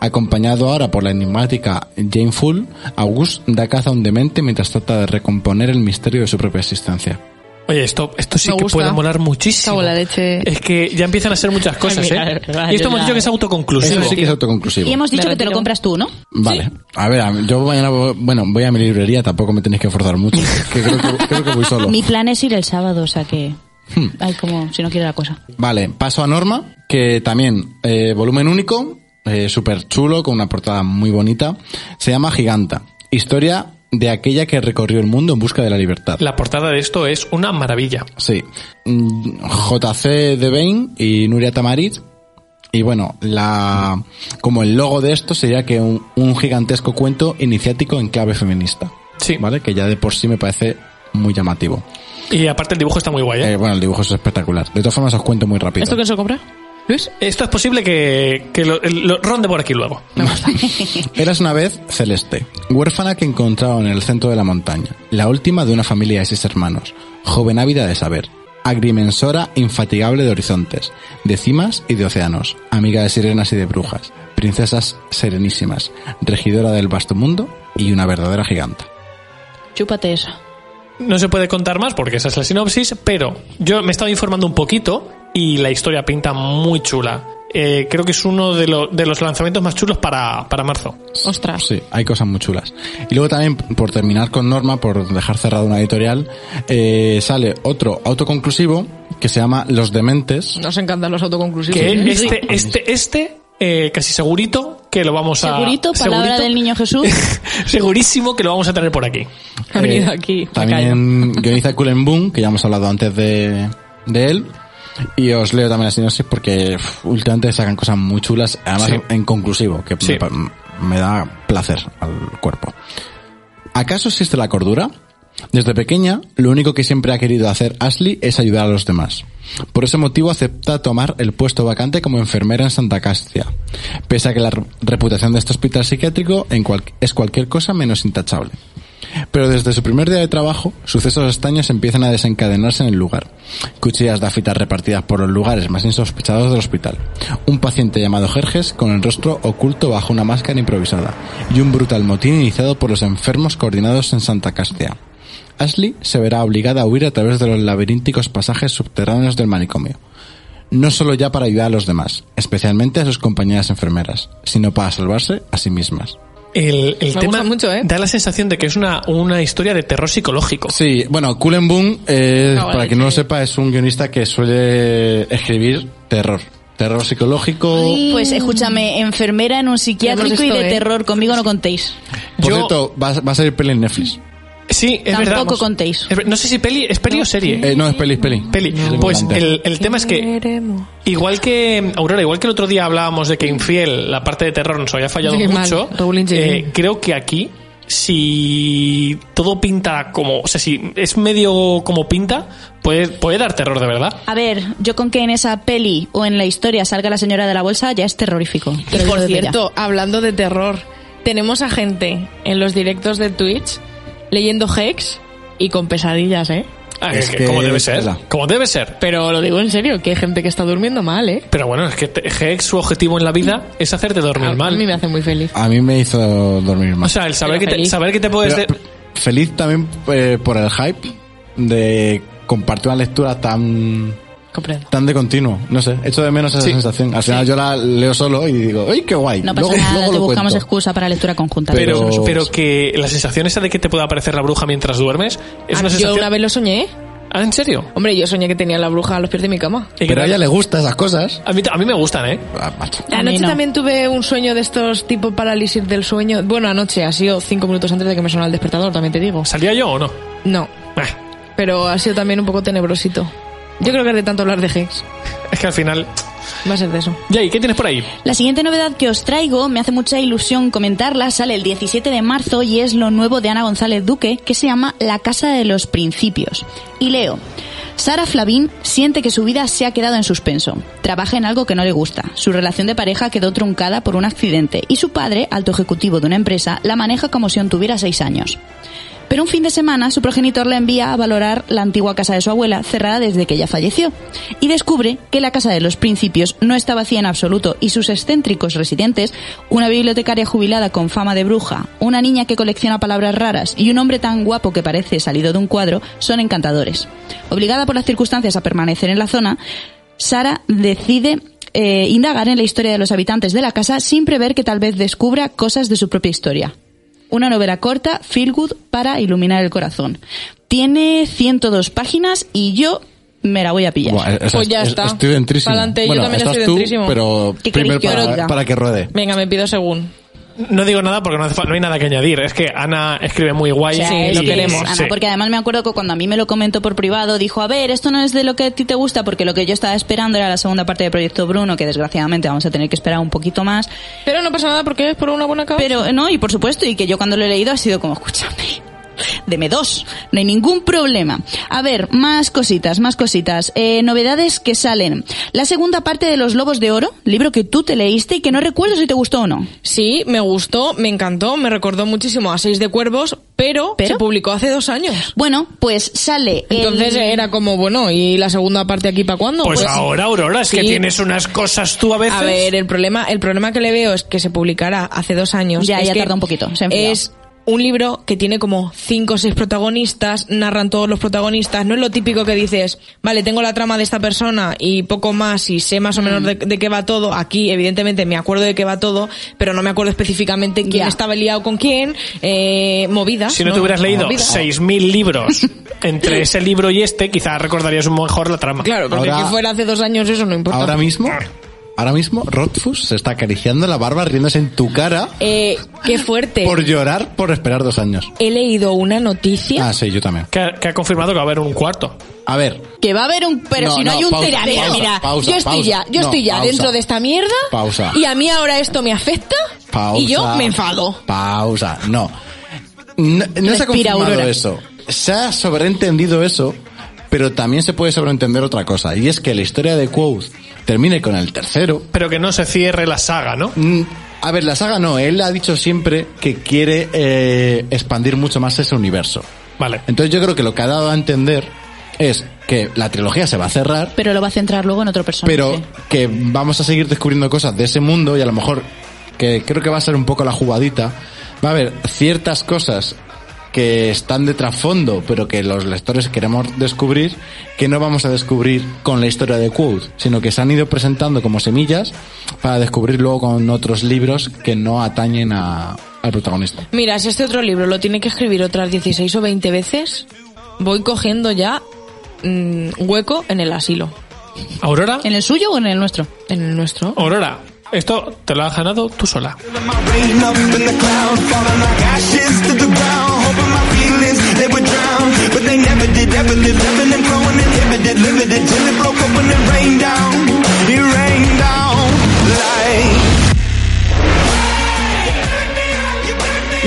S2: Acompañado ahora por la enigmática Jane Full, Auguste da caza a un demente mientras trata de recomponer el misterio de su propia existencia.
S3: Oye, esto, esto sí
S4: Me
S3: que
S4: gusta.
S3: puede molar muchísimo.
S4: Cago en la leche.
S3: Es que ya empiezan a ser muchas cosas, ¿eh? y esto hemos dicho que es autoconclusivo.
S2: Eso sí que es autoconclusivo.
S1: y hemos dicho
S4: Me
S1: que te lo
S4: retiro.
S1: compras tú, ¿no?
S2: Vale. A ver, a yo mañana, voy- bueno, voy a mi librería, tampoco me tenéis que forzar mucho. que creo que, creo que voy solo.
S1: Mi plan es ir el sábado, o sea que...
S3: Hmm.
S1: Ay, como si no quiere la cosa.
S2: Vale, paso a Norma, que también, eh, volumen único, eh, súper chulo, con una portada muy bonita. Se llama Giganta. Historia de aquella que recorrió el mundo en busca de la libertad.
S3: La portada de esto es una maravilla.
S2: Sí. Mm, JC Devane y Nuria Tamarit. Y bueno, la, como el logo de esto sería que un, un gigantesco cuento iniciático en clave feminista.
S3: Sí.
S2: ¿Vale? Que ya de por sí me parece muy llamativo.
S3: Y aparte el dibujo está muy guay, ¿eh?
S2: Eh, bueno, el dibujo es espectacular. De todas formas os cuento muy rápido.
S4: ¿Esto quién se compra? ¿Luis?
S3: Esto es posible que, que lo, lo ronde por aquí luego.
S2: Eras una vez Celeste, huérfana que encontraron en el centro de la montaña, la última de una familia de seis hermanos, joven ávida de saber, agrimensora infatigable de horizontes, de cimas y de océanos, amiga de sirenas y de brujas, princesas serenísimas, regidora del vasto mundo y una verdadera giganta.
S1: Chúpate esa.
S3: No se puede contar más porque esa es la sinopsis, pero yo me he estado informando un poquito y la historia pinta muy chula. Eh, creo que es uno de, lo- de los lanzamientos más chulos para, para marzo.
S4: Ostras.
S2: Sí, hay cosas muy chulas. Y luego también, por terminar con Norma, por dejar cerrada una editorial, eh, sale otro autoconclusivo que se llama Los Dementes.
S4: Nos encantan los autoconclusivos.
S3: Que este, este, este eh, casi segurito que lo vamos a...
S1: Segurito, palabra del niño Jesús.
S3: Segurísimo que lo vamos a tener por aquí.
S4: Ha venido
S2: Eh,
S4: aquí.
S2: También guioniza Cullen Boom, que ya hemos hablado antes de, de él. Y os leo también la sinopsis porque últimamente sacan cosas muy chulas, además
S3: Sí.
S2: en, conclusivo, que
S3: Sí.
S2: me, me da placer al cuerpo. ¿Acaso existe la cordura? Desde pequeña, lo único que siempre ha querido hacer Ashley es ayudar a los demás. Por ese motivo acepta tomar el puesto vacante como enfermera en Santa Castia, pese a que la re- reputación de este hospital psiquiátrico en cual- es cualquier cosa menos intachable. Pero desde su primer día de trabajo, sucesos extraños empiezan a desencadenarse en el lugar. Cuchillas de afitas repartidas por los lugares más insospechados del hospital. Un paciente llamado Jerjes con el rostro oculto bajo una máscara improvisada. Y un brutal motín iniciado por los enfermos coordinados en Santa Castia. Ashley se verá obligada a huir a través de los laberínticos pasajes subterráneos del manicomio. No solo ya para ayudar a los demás, especialmente a sus compañeras enfermeras, sino para salvarse a sí mismas.
S3: El, el
S4: Me
S3: tema
S4: gusta mucho, ¿eh?
S3: da la sensación de que es una, una historia de terror psicológico.
S2: Sí, bueno, Cullen Boom, eh,
S4: Ah, vale,
S2: para quien no lo sepa, es un guionista que suele escribir terror. Terror psicológico.
S1: Pues escúchame, enfermera en un psiquiátrico y de
S4: ¿eh?
S1: terror, conmigo no contéis.
S2: Por
S3: Yo-
S2: cierto, va, va a salir peli en Netflix.
S3: Sí, es
S1: Tampoco
S3: verdad. vamos.
S1: contéis.
S3: No sé si peli, ¿es peli o serie?
S2: Eh, no, es peli, es peli.
S3: Peli.
S2: Es
S3: Pues el, el tema es que,
S4: Queremos.
S3: igual que, Aurora, igual que el otro día hablábamos de que Infiel, la parte de terror nos había fallado
S4: Sí,
S3: mucho, eh, creo que aquí, si todo pinta como, o sea, si es medio como pinta, puede, puede dar terror de verdad.
S1: A ver, yo con que en esa peli o en la historia salga la señora de la bolsa ya es terrorífico.
S4: Por cierto, hablando de terror, tenemos a gente en los directos de Twitch leyendo Hex y con pesadillas, ¿eh?
S3: Ah,
S2: Es
S3: es que,
S2: que
S3: como debe ser. Como debe ser.
S4: Pero lo digo en serio, que hay gente que está durmiendo mal, ¿eh?
S3: Pero bueno, es que Hex, su objetivo en la vida es hacerte dormir
S4: A, a mí
S3: mal.
S4: me hace muy feliz.
S2: A mí me hizo dormir
S3: O
S2: más.
S3: sea, el saber,
S4: Pero
S3: que te, saber que te puedes...
S2: Pero,
S3: de-
S2: feliz también eh, por el hype de compartir una lectura tan
S4: Comprendo.
S2: tan de continuo. No sé, echo de menos esa
S3: Sí.
S2: sensación. Al final yo la leo solo y digo, ¡ay, qué guay!
S1: No pasa
S2: luego,
S1: nada,
S2: luego
S1: te buscamos
S2: cuento.
S1: excusa para lectura conjunta.
S3: Pero,
S2: Pero-
S3: pero que la sensación esa de que te pueda aparecer la bruja mientras duermes es
S4: Ah,
S3: una
S4: yo
S3: sensación...
S4: una vez lo soñé.
S3: Ah, ¿en serio?
S4: Hombre, yo soñé que tenía la bruja a los pies de mi cama.
S3: ¿Y qué
S2: Pero a ella le gustan esas cosas.
S3: A mí, a mí me gustan, ¿eh?
S2: Ah,
S4: Anoche
S1: no.
S4: también tuve un sueño de estos tipo parálisis del sueño. Bueno, anoche, ha sido cinco minutos antes de que me sonara el despertador, también te digo.
S3: ¿Salía yo o no?
S4: No,
S3: Ah,
S4: pero ha sido también un poco tenebrosito. Yo creo que es de tanto hablar de Hex.
S3: es que al final...
S4: Va a ser de eso.
S3: Jay, ¿qué tienes por ahí?
S1: La siguiente novedad que os traigo, me hace mucha ilusión comentarla, sale el 17 de marzo y es lo nuevo de Ana González Duque, que se llama La Casa de los Principios. Y leo. Sara Flavín siente que su vida se ha quedado en suspenso. Trabaja en algo que no le gusta. Su relación de pareja quedó truncada por un accidente y su padre, alto ejecutivo de una empresa, la maneja como si aún tuviera seis años. Pero un fin de semana su progenitor la envía a valorar la antigua casa de su abuela, cerrada desde que ella falleció, y descubre que la casa de los principios no está vacía en absoluto y sus excéntricos residentes, una bibliotecaria jubilada con fama de bruja, una niña que colecciona palabras raras y un hombre tan guapo que parece salido de un cuadro, son encantadores. Obligada por las circunstancias a permanecer en la zona, Sara decide eh, indagar en la historia de los habitantes de la casa sin prever que tal vez descubra cosas de su propia historia. Una novela corta, feel good, para iluminar el corazón. Tiene 102 páginas y yo me la voy a pillar.
S2: Buah, esa
S4: Pues ya
S2: es-
S4: está.
S2: Estoy dentrísimo.
S4: Pa'lante, yo
S2: bueno,
S4: también
S2: estás
S4: estoy
S2: tú,
S4: dentrísimo.
S2: pero
S1: ¿Qué
S2: primero para, para que ruede.
S4: Venga, me pido según.
S3: No digo nada porque no, hace no hay nada que añadir. Es que Ana escribe muy guay.
S1: O sea,
S4: Sí,
S1: es
S4: lo
S1: que
S4: queremos.
S1: Ana,
S3: Sí.
S1: porque además me acuerdo que cuando a mí me lo comentó por privado, dijo, a ver, esto no es de lo que a ti te gusta, porque lo que yo estaba esperando era la segunda parte de Proyecto Bruno, que desgraciadamente vamos a tener que esperar un poquito más.
S4: Pero no pasa nada porque es por una buena causa.
S1: Pero, no, y por supuesto, y que yo cuando lo he leído ha sido como, escúchame, deme dos, no hay ningún problema. A ver, más cositas, más cositas. Eh, novedades que salen. La segunda parte de Los Lobos de Oro, libro que tú te leíste y que no recuerdo si te gustó o no.
S4: Sí, me gustó, me encantó, me recordó muchísimo a Seis de Cuervos, pero,
S1: ¿Pero?
S4: se publicó hace dos años.
S1: Bueno, pues sale. el-
S4: Entonces era como, bueno, ¿y la segunda parte aquí para cuándo?
S3: Pues, ahora, Aurora, es que tienes unas cosas tú a veces.
S4: A ver, el problema, el problema que le veo es que se publicará hace dos años.
S1: Ya,
S4: es
S1: ya
S4: que
S1: tarda un poquito, se.
S4: Es un libro que tiene como cinco o seis protagonistas, narran todos los protagonistas. No es lo típico que dices, vale, tengo la trama de esta persona y poco más y sé más o menos de, de qué va todo. Aquí, evidentemente, me acuerdo de qué va todo, pero no me acuerdo específicamente quién estaba liado con quién. Eh, movidas.
S3: si no, te hubieras leído
S4: Movidas.
S3: 6.000 libros entre ese libro y este, quizás recordarías un mejor la trama.
S4: Claro, porque
S2: Ahora-
S4: que fuera hace dos años eso no importa.
S2: Ahora mismo, ahora mismo Rothfuss se está acariciando la barba riéndose en tu cara
S4: Eh, qué fuerte.
S2: por llorar por esperar dos años.
S4: He leído una noticia.
S2: Ah, sí, yo también.
S3: Que, ha- que ha confirmado que va a haber un cuarto.
S2: A ver,
S1: Que va a haber un... Pero
S2: No,
S1: si no,
S2: no,
S1: hay un
S2: pausa,
S1: tercero.
S4: Mira,
S2: pausa,
S4: mira,
S2: pausa,
S4: yo estoy
S2: pausa.
S4: ya, yo
S2: No,
S4: estoy ya
S2: pausa.
S4: dentro de esta mierda.
S2: Pausa.
S4: Y a mí ahora esto me afecta.
S2: pausa.
S4: Y yo me enfado.
S2: Pausa, no. No, no se ha
S1: Respira,
S2: confirmado
S1: Aurora.
S2: eso. Se ha sobreentendido eso, pero también se puede sobreentender otra cosa. Y es que la historia de Quoth termine con el tercero.
S3: Pero que no se cierre la saga, ¿no?
S2: Mm, A ver, la saga no. Él ha dicho siempre que quiere eh, expandir mucho más ese universo.
S3: Vale.
S2: Entonces yo creo que lo que ha dado a entender es que la trilogía se va a cerrar,
S1: Pero lo va a centrar luego en otro personaje.
S2: pero que vamos a seguir descubriendo cosas de ese mundo y a lo mejor que creo que va a ser un poco la jugadita. Va a haber ciertas cosas que están de trasfondo, pero que los lectores queremos descubrir, que no vamos a descubrir con la historia de Quote, sino que se han ido presentando como semillas para descubrir luego con otros libros que no atañen a- al protagonista.
S4: Mira, si este otro libro lo tiene que escribir otras 16 o 20 veces, voy cogiendo ya mm, hueco en el asilo.
S3: Aurora,
S1: ¿En el suyo o en el nuestro?
S4: En el nuestro.
S3: Aurora, esto te lo has ganado tú sola.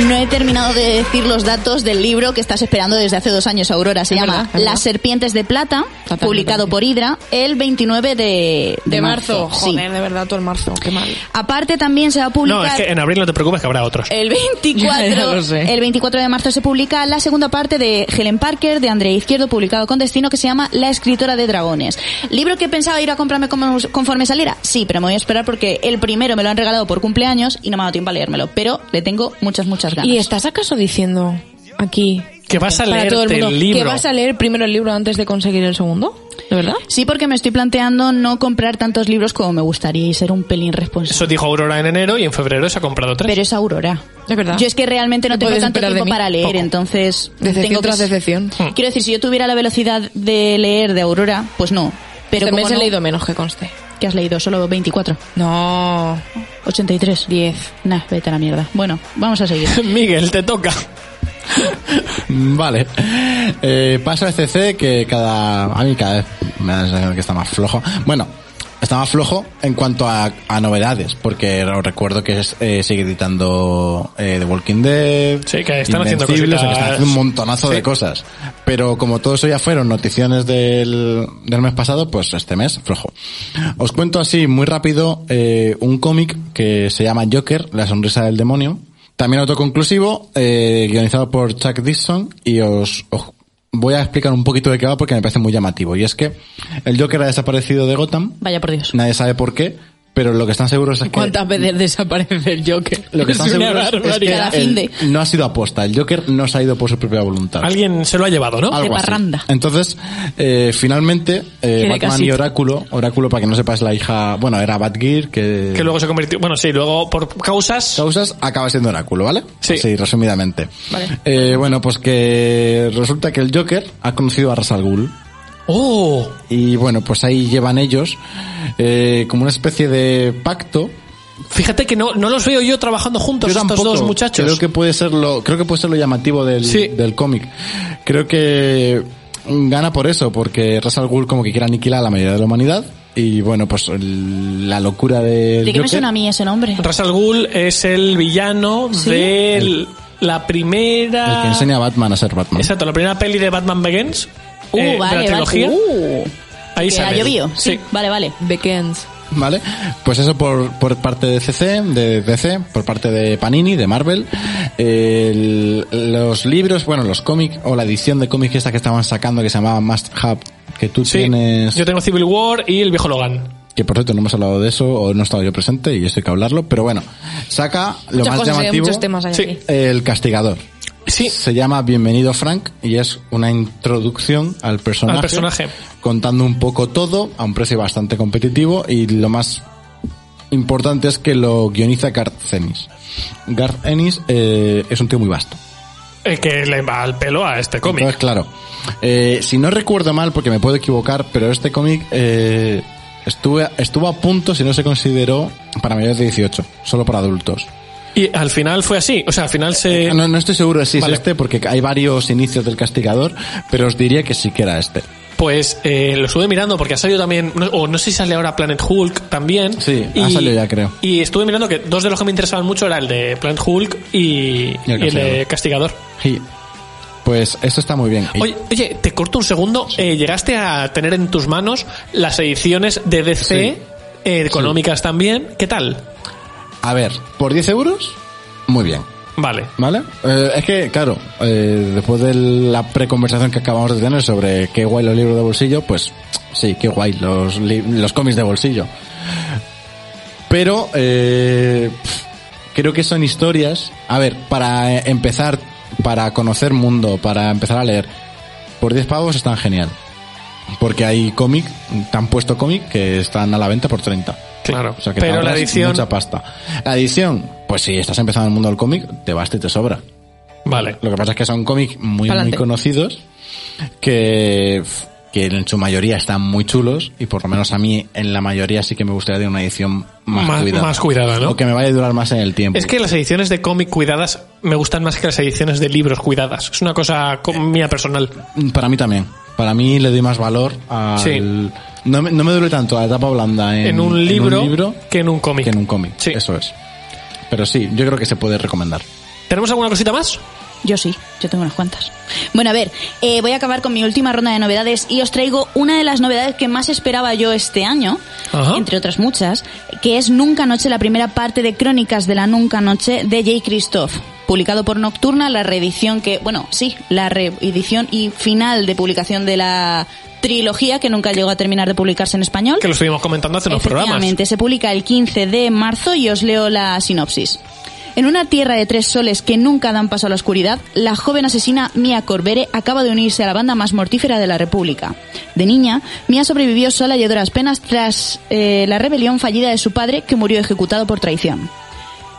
S1: No he terminado de decir los datos del libro que estás esperando desde hace dos años, Aurora. Se
S4: Es
S1: llama
S4: verdad.
S1: Las Serpientes de Plata,
S4: Totalmente.
S1: publicado por Hydra el 29 de,
S4: De marzo.
S1: Sí.
S4: Joder, de verdad, todo el marzo. Qué mal.
S1: Aparte también se va a
S3: No,
S1: publicar...
S3: es que en abril no te preocupes que habrá otros.
S1: El
S4: Ya
S1: 24,
S4: lo sé.
S1: el 24 de marzo se publica la segunda parte de Helen Parker de André Izquierdo, publicado con destino, que se llama La escritora de dragones. ¿Libro que pensaba ir a comprarme conforme saliera? Sí, pero me voy a esperar porque el primero me lo han regalado por cumpleaños y no me ha dado tiempo a leérmelo. Pero le tengo muchas, muchas ganas.
S4: ¿Y estás acaso diciendo aquí
S3: Que vas a
S4: todo el
S3: libro.
S4: que vas a leer primero el libro antes de conseguir el segundo? ¿De verdad?
S1: Sí, porque me estoy planteando no comprar tantos libros como me gustaría y ser un pelín responsable.
S3: Eso dijo Aurora en enero y en febrero se ha comprado tres.
S1: Pero es Aurora.
S4: Es verdad.
S1: Yo es que realmente no
S4: ¿Qué
S1: tengo tanto tiempo para leer,
S3: Poco.
S1: entonces
S4: Decepción
S1: tengo que...
S4: tras decepción.
S1: Quiero decir, si yo tuviera la velocidad de leer de Aurora, pues no. Pero
S4: este
S1: como
S4: mes he leído menos que conste.
S1: ¿Qué has leído? Solo 24.
S4: No,
S1: 83.
S4: 10.
S1: Nah, vete a la mierda. Bueno, vamos a seguir.
S3: Miguel, te toca.
S2: Vale. Eh, paso a CC que cada... A mí cada vez me da la sensación que está más flojo. Bueno, más flojo en cuanto a, a novedades, porque os recuerdo que es, eh, sigue editando eh, The Walking Dead.
S3: Sí, que están haciendo
S2: Invencible, o sea, que están
S3: cositas.
S2: haciendo un montonazo
S3: Sí.
S2: de cosas. Pero como todo eso ya fueron noticiones del, del mes pasado, pues este mes flojo. Os cuento así muy rápido eh, un cómic que se llama Joker, la sonrisa del demonio. También autoconclusivo, eh, guionizado por Chuck Dixon y os, os voy a explicar un poquito de qué va porque me parece muy llamativo. Y es que el Joker ha desaparecido de Gotham,
S1: Vaya por Dios.
S2: nadie sabe por qué, pero lo que están seguros es que...
S4: ¿Cuántas veces desaparece el Joker?
S2: Lo que están
S3: Es
S2: seguros es que
S3: barbaridad.
S1: Cada fin
S2: el-
S1: de-
S2: no ha sido aposta. El Joker no se ha ido por su propia voluntad.
S3: Alguien se lo ha llevado, ¿no?
S2: Algo
S1: De
S2: así. Entonces, eh, finalmente, eh, Batman y
S4: casita.
S2: Oráculo, Oráculo para que no sepas la hija, bueno, era Batgear, que,
S3: Que luego se convirtió. Bueno, sí, luego por causas.
S2: causas acaba siendo Oráculo, ¿vale?
S3: Sí.
S2: Sí, resumidamente.
S4: Vale.
S2: Eh, bueno, pues que resulta que el Joker ha conocido a Ra's al Ghul.
S3: ¡Oh!
S2: Y bueno, pues ahí llevan ellos eh, como una especie de pacto.
S3: Fíjate que no, no los veo yo trabajando juntos,
S2: Yo
S3: estos dos muchachos.
S2: Creo que puede ser lo, creo que puede ser lo llamativo del,
S3: Sí.
S2: del cómic. Creo que gana por eso, porque Ra's al Ghul como que quiere aniquilar a la mayoría de la humanidad. Y bueno, pues el- la locura del
S1: ¿De qué me suena a mí ese nombre?
S3: Ra's al Ghul es el villano
S1: ¿Sí?
S3: de la primera.
S2: El que enseña a Batman a ser Batman.
S3: Exacto, la primera peli de Batman Begins.
S1: Uh,
S3: eh, de
S1: vale,
S3: la trilogía.
S1: vale. Uh,
S3: Ahí
S1: que
S3: sale.
S1: ha llovido. Sí.
S3: Sí.
S1: Vale, vale.
S4: Bekens.
S2: ¿Vale? Pues eso por, por parte de CC, de DC, por parte de Panini, de Marvel. El- los libros, bueno, los cómics, o la edición de cómics esta que estaban sacando que se llamaba Must Have, que tú
S3: Sí,
S2: tienes...
S3: yo tengo Civil War y el viejo Logan.
S2: que por cierto no hemos hablado de eso o no he estado yo presente y esto hay que hablarlo, pero bueno, saca lo
S4: Muchas
S2: más
S4: cosas, hay
S2: llamativo,
S4: muchos temas
S3: Sí.
S4: aquí.
S2: el castigador.
S3: Sí,
S2: Se llama Bienvenido Frank y es una introducción al personaje,
S3: Al personaje.
S2: contando un poco todo a un precio bastante competitivo y lo más importante es que lo guioniza Garth Ennis. Garth Ennis eh, es un tío muy vasto.
S3: el que le va al pelo a este cómic.
S2: Entonces, claro, eh, si no recuerdo mal, porque me puedo equivocar, pero este cómic eh, Estuve, estuvo a punto si no se consideró para mayores de 18, solo para adultos.
S3: Y al final fue así. O sea, al final se.
S2: No, no estoy seguro de si
S3: Vale.
S2: es este porque hay varios inicios del castigador, pero os diría que sí que era este.
S3: Pues eh, lo estuve mirando porque ha salido también, no- o no sé si sale ahora Planet Hulk también.
S2: Sí, ha salido ya, creo.
S3: Y estuve mirando que dos de los que me interesaban mucho era el de Planet Hulk y, y el, de Castigador.
S2: Sí. Pues esto está muy bien. Y-
S3: Oye, oye, te corto un segundo. Eh, ¿Llegaste a tener en tus manos las ediciones de DC
S2: Sí.
S3: eh, económicas también? ¿Qué tal?
S2: A ver, por 10 euros, muy bien.
S3: Vale.
S2: ¿Vale? Eh, es que, claro, eh, después de la preconversación que acabamos de tener sobre qué guay los libros de bolsillo, pues sí, qué guay los, los cómics de bolsillo. Pero eh, creo que son historias, a ver, para empezar, para conocer mundo, para empezar a leer, por 10 pavos están genial. Porque hay cómic, te han puesto cómic que están a la venta por 30.
S3: Claro.
S2: O sea que te
S3: Pero la edición.
S2: Mucha pasta. La edición, pues si estás empezando en el mundo del cómic, te basta y te sobra.
S3: Vale.
S2: Lo que pasa es que son cómics muy, muy conocidos que, que en su mayoría están muy chulos y por lo menos a mí en la mayoría sí que me gustaría de una edición más,
S3: Más-
S2: cuidada.
S3: más cuidada, ¿no?
S2: O que me vaya a durar más en el tiempo.
S3: Es que las ediciones de cómic cuidadas me gustan más que las ediciones de libros cuidadas. Es una cosa co- mía personal.
S2: Para mí también. Para mí le doy más valor al...
S3: Sí.
S2: No, me, no me duele tanto la etapa blanda en,
S3: En, un libro,
S2: libro
S3: que en un cómic.
S2: que en un cómic.
S3: Sí.
S2: Eso es. Pero sí, yo creo que se puede recomendar.
S3: ¿Tenemos alguna cosita más?
S1: Yo sí, yo tengo unas cuantas. Bueno, a ver, eh, voy a acabar con mi última ronda de novedades y os traigo una de las novedades que más esperaba yo este año,
S3: Ajá.
S1: entre otras muchas, que es Nunca Noche, la primera parte de Crónicas de la Nunca Noche de J. Christoph. Publicado por Nocturna, la reedición que, bueno, sí, la reedición y final de publicación de la trilogía que nunca llegó a terminar de publicarse en español.
S3: Que lo estuvimos comentando hace unos programas.
S1: Se publica el 15 de marzo y os leo la sinopsis. En una tierra de tres soles que nunca dan paso a la oscuridad, la joven asesina Mia Corbere acaba de unirse a la banda más mortífera de la República. De niña, Mia sobrevivió sola y a duras penas tras eh, la rebelión fallida de su padre que murió ejecutado por traición.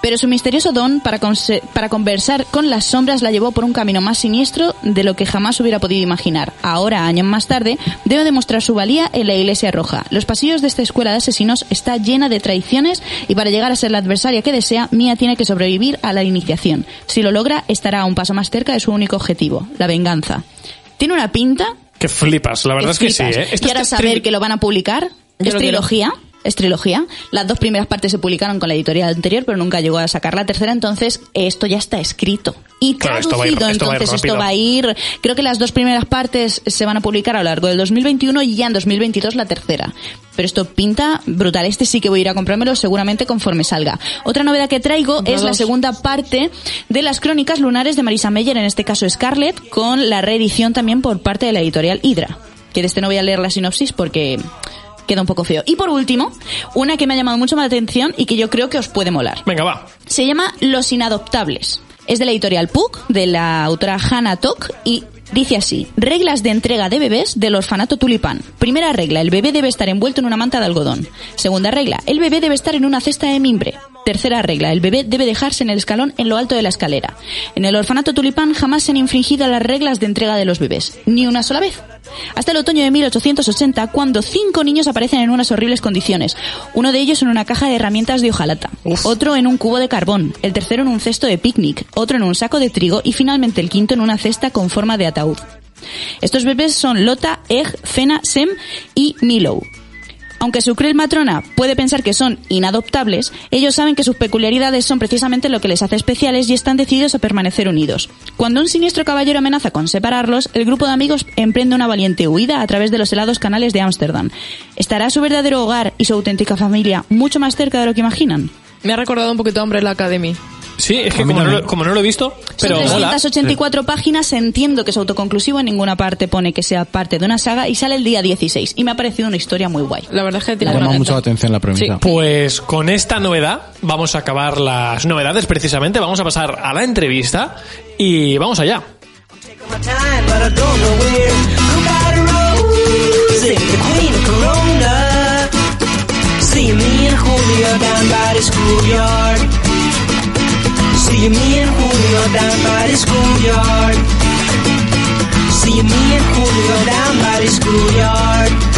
S1: Pero su misterioso don para, conse- para conversar con las sombras la llevó por un camino más siniestro de lo que jamás hubiera podido imaginar. Ahora, años más tarde, debe demostrar su valía en la Iglesia Roja. Los pasillos de esta escuela de asesinos está llena de traiciones y para llegar a ser la adversaria que desea, Mia tiene que sobrevivir a la iniciación. Si lo logra, estará un paso más cerca de su único objetivo, la venganza. Tiene una pinta
S3: Que flipas, la verdad es que
S1: flipas.
S3: sí, ¿eh? Esto
S1: y ahora saber que lo van a publicar.
S4: Yo
S1: es
S4: lo quiero.
S1: Es trilogía. Las dos primeras partes se publicaron con la editorial anterior, pero nunca llegó a sacar la tercera. Entonces, esto ya está escrito. Y
S3: Claro, esto va a ir-
S1: traducido.
S3: esto
S1: entonces, esto va a ir. Creo que las dos primeras partes se van a publicar a lo largo del 2021 y ya en 2022 la tercera. Pero esto pinta brutal. Este sí que voy a ir a comprármelo seguramente conforme salga. Otra novedad que traigo es la segunda parte de las crónicas lunares de Marisa Meyer, en este caso Scarlett, con la reedición también por parte de la editorial Hydra. Que de este no voy a leer la sinopsis porque queda un poco feo. Y por último, una que me ha llamado mucho más la atención y que yo creo que os puede molar.
S3: Venga, va.
S1: Se llama Los Inadoptables. Es de la editorial Puck, de la autora Hannah Tok, y dice así, reglas de entrega de bebés del orfanato tulipán. Primera regla, el bebé debe estar envuelto en una manta de algodón. Segunda regla, el bebé debe estar en una cesta de mimbre. Tercera regla, el bebé debe dejarse en el escalón en lo alto de la escalera. En el orfanato tulipán jamás se han infringido las reglas de entrega de los bebés, ni una sola vez. Hasta el otoño de 1880, cuando cinco niños aparecen en unas horribles condiciones. Uno de ellos en una caja de herramientas de hojalata, otro en un cubo de carbón, el tercero en un cesto de picnic, otro en un saco de trigo y finalmente el quinto en una cesta con forma de ataúd. Estos bebés son Lota, Egg, Fena, Sem y Milo. Aunque su cruel matrona puede pensar que son inadoptables, ellos saben que sus peculiaridades son precisamente lo que les hace especiales y están decididos a permanecer unidos. Cuando un siniestro caballero amenaza con separarlos, el grupo de amigos emprende una valiente huida a través de los helados canales de Ámsterdam. ¿Estará su verdadero hogar y su auténtica familia mucho más cerca de lo que imaginan?
S4: Me ha recordado un poquito a Umbrella Academy.
S3: Sí, es que como no, lo, como no lo he visto, pero
S1: Son
S3: mola.
S1: 384 páginas, entiendo que es autoconclusivo, en ninguna parte pone que sea parte de una saga y sale el día 16. Y me ha parecido una historia muy guay.
S4: La verdad es que
S2: Me
S4: tiene
S2: llama mucho la atención la premisa.
S4: Sí.
S3: Pues con esta novedad vamos a acabar las novedades precisamente. Vamos a pasar a la entrevista y vamos allá.
S6: Ser människor jag dampar i skogjord Ser människor jag dampar i skogjord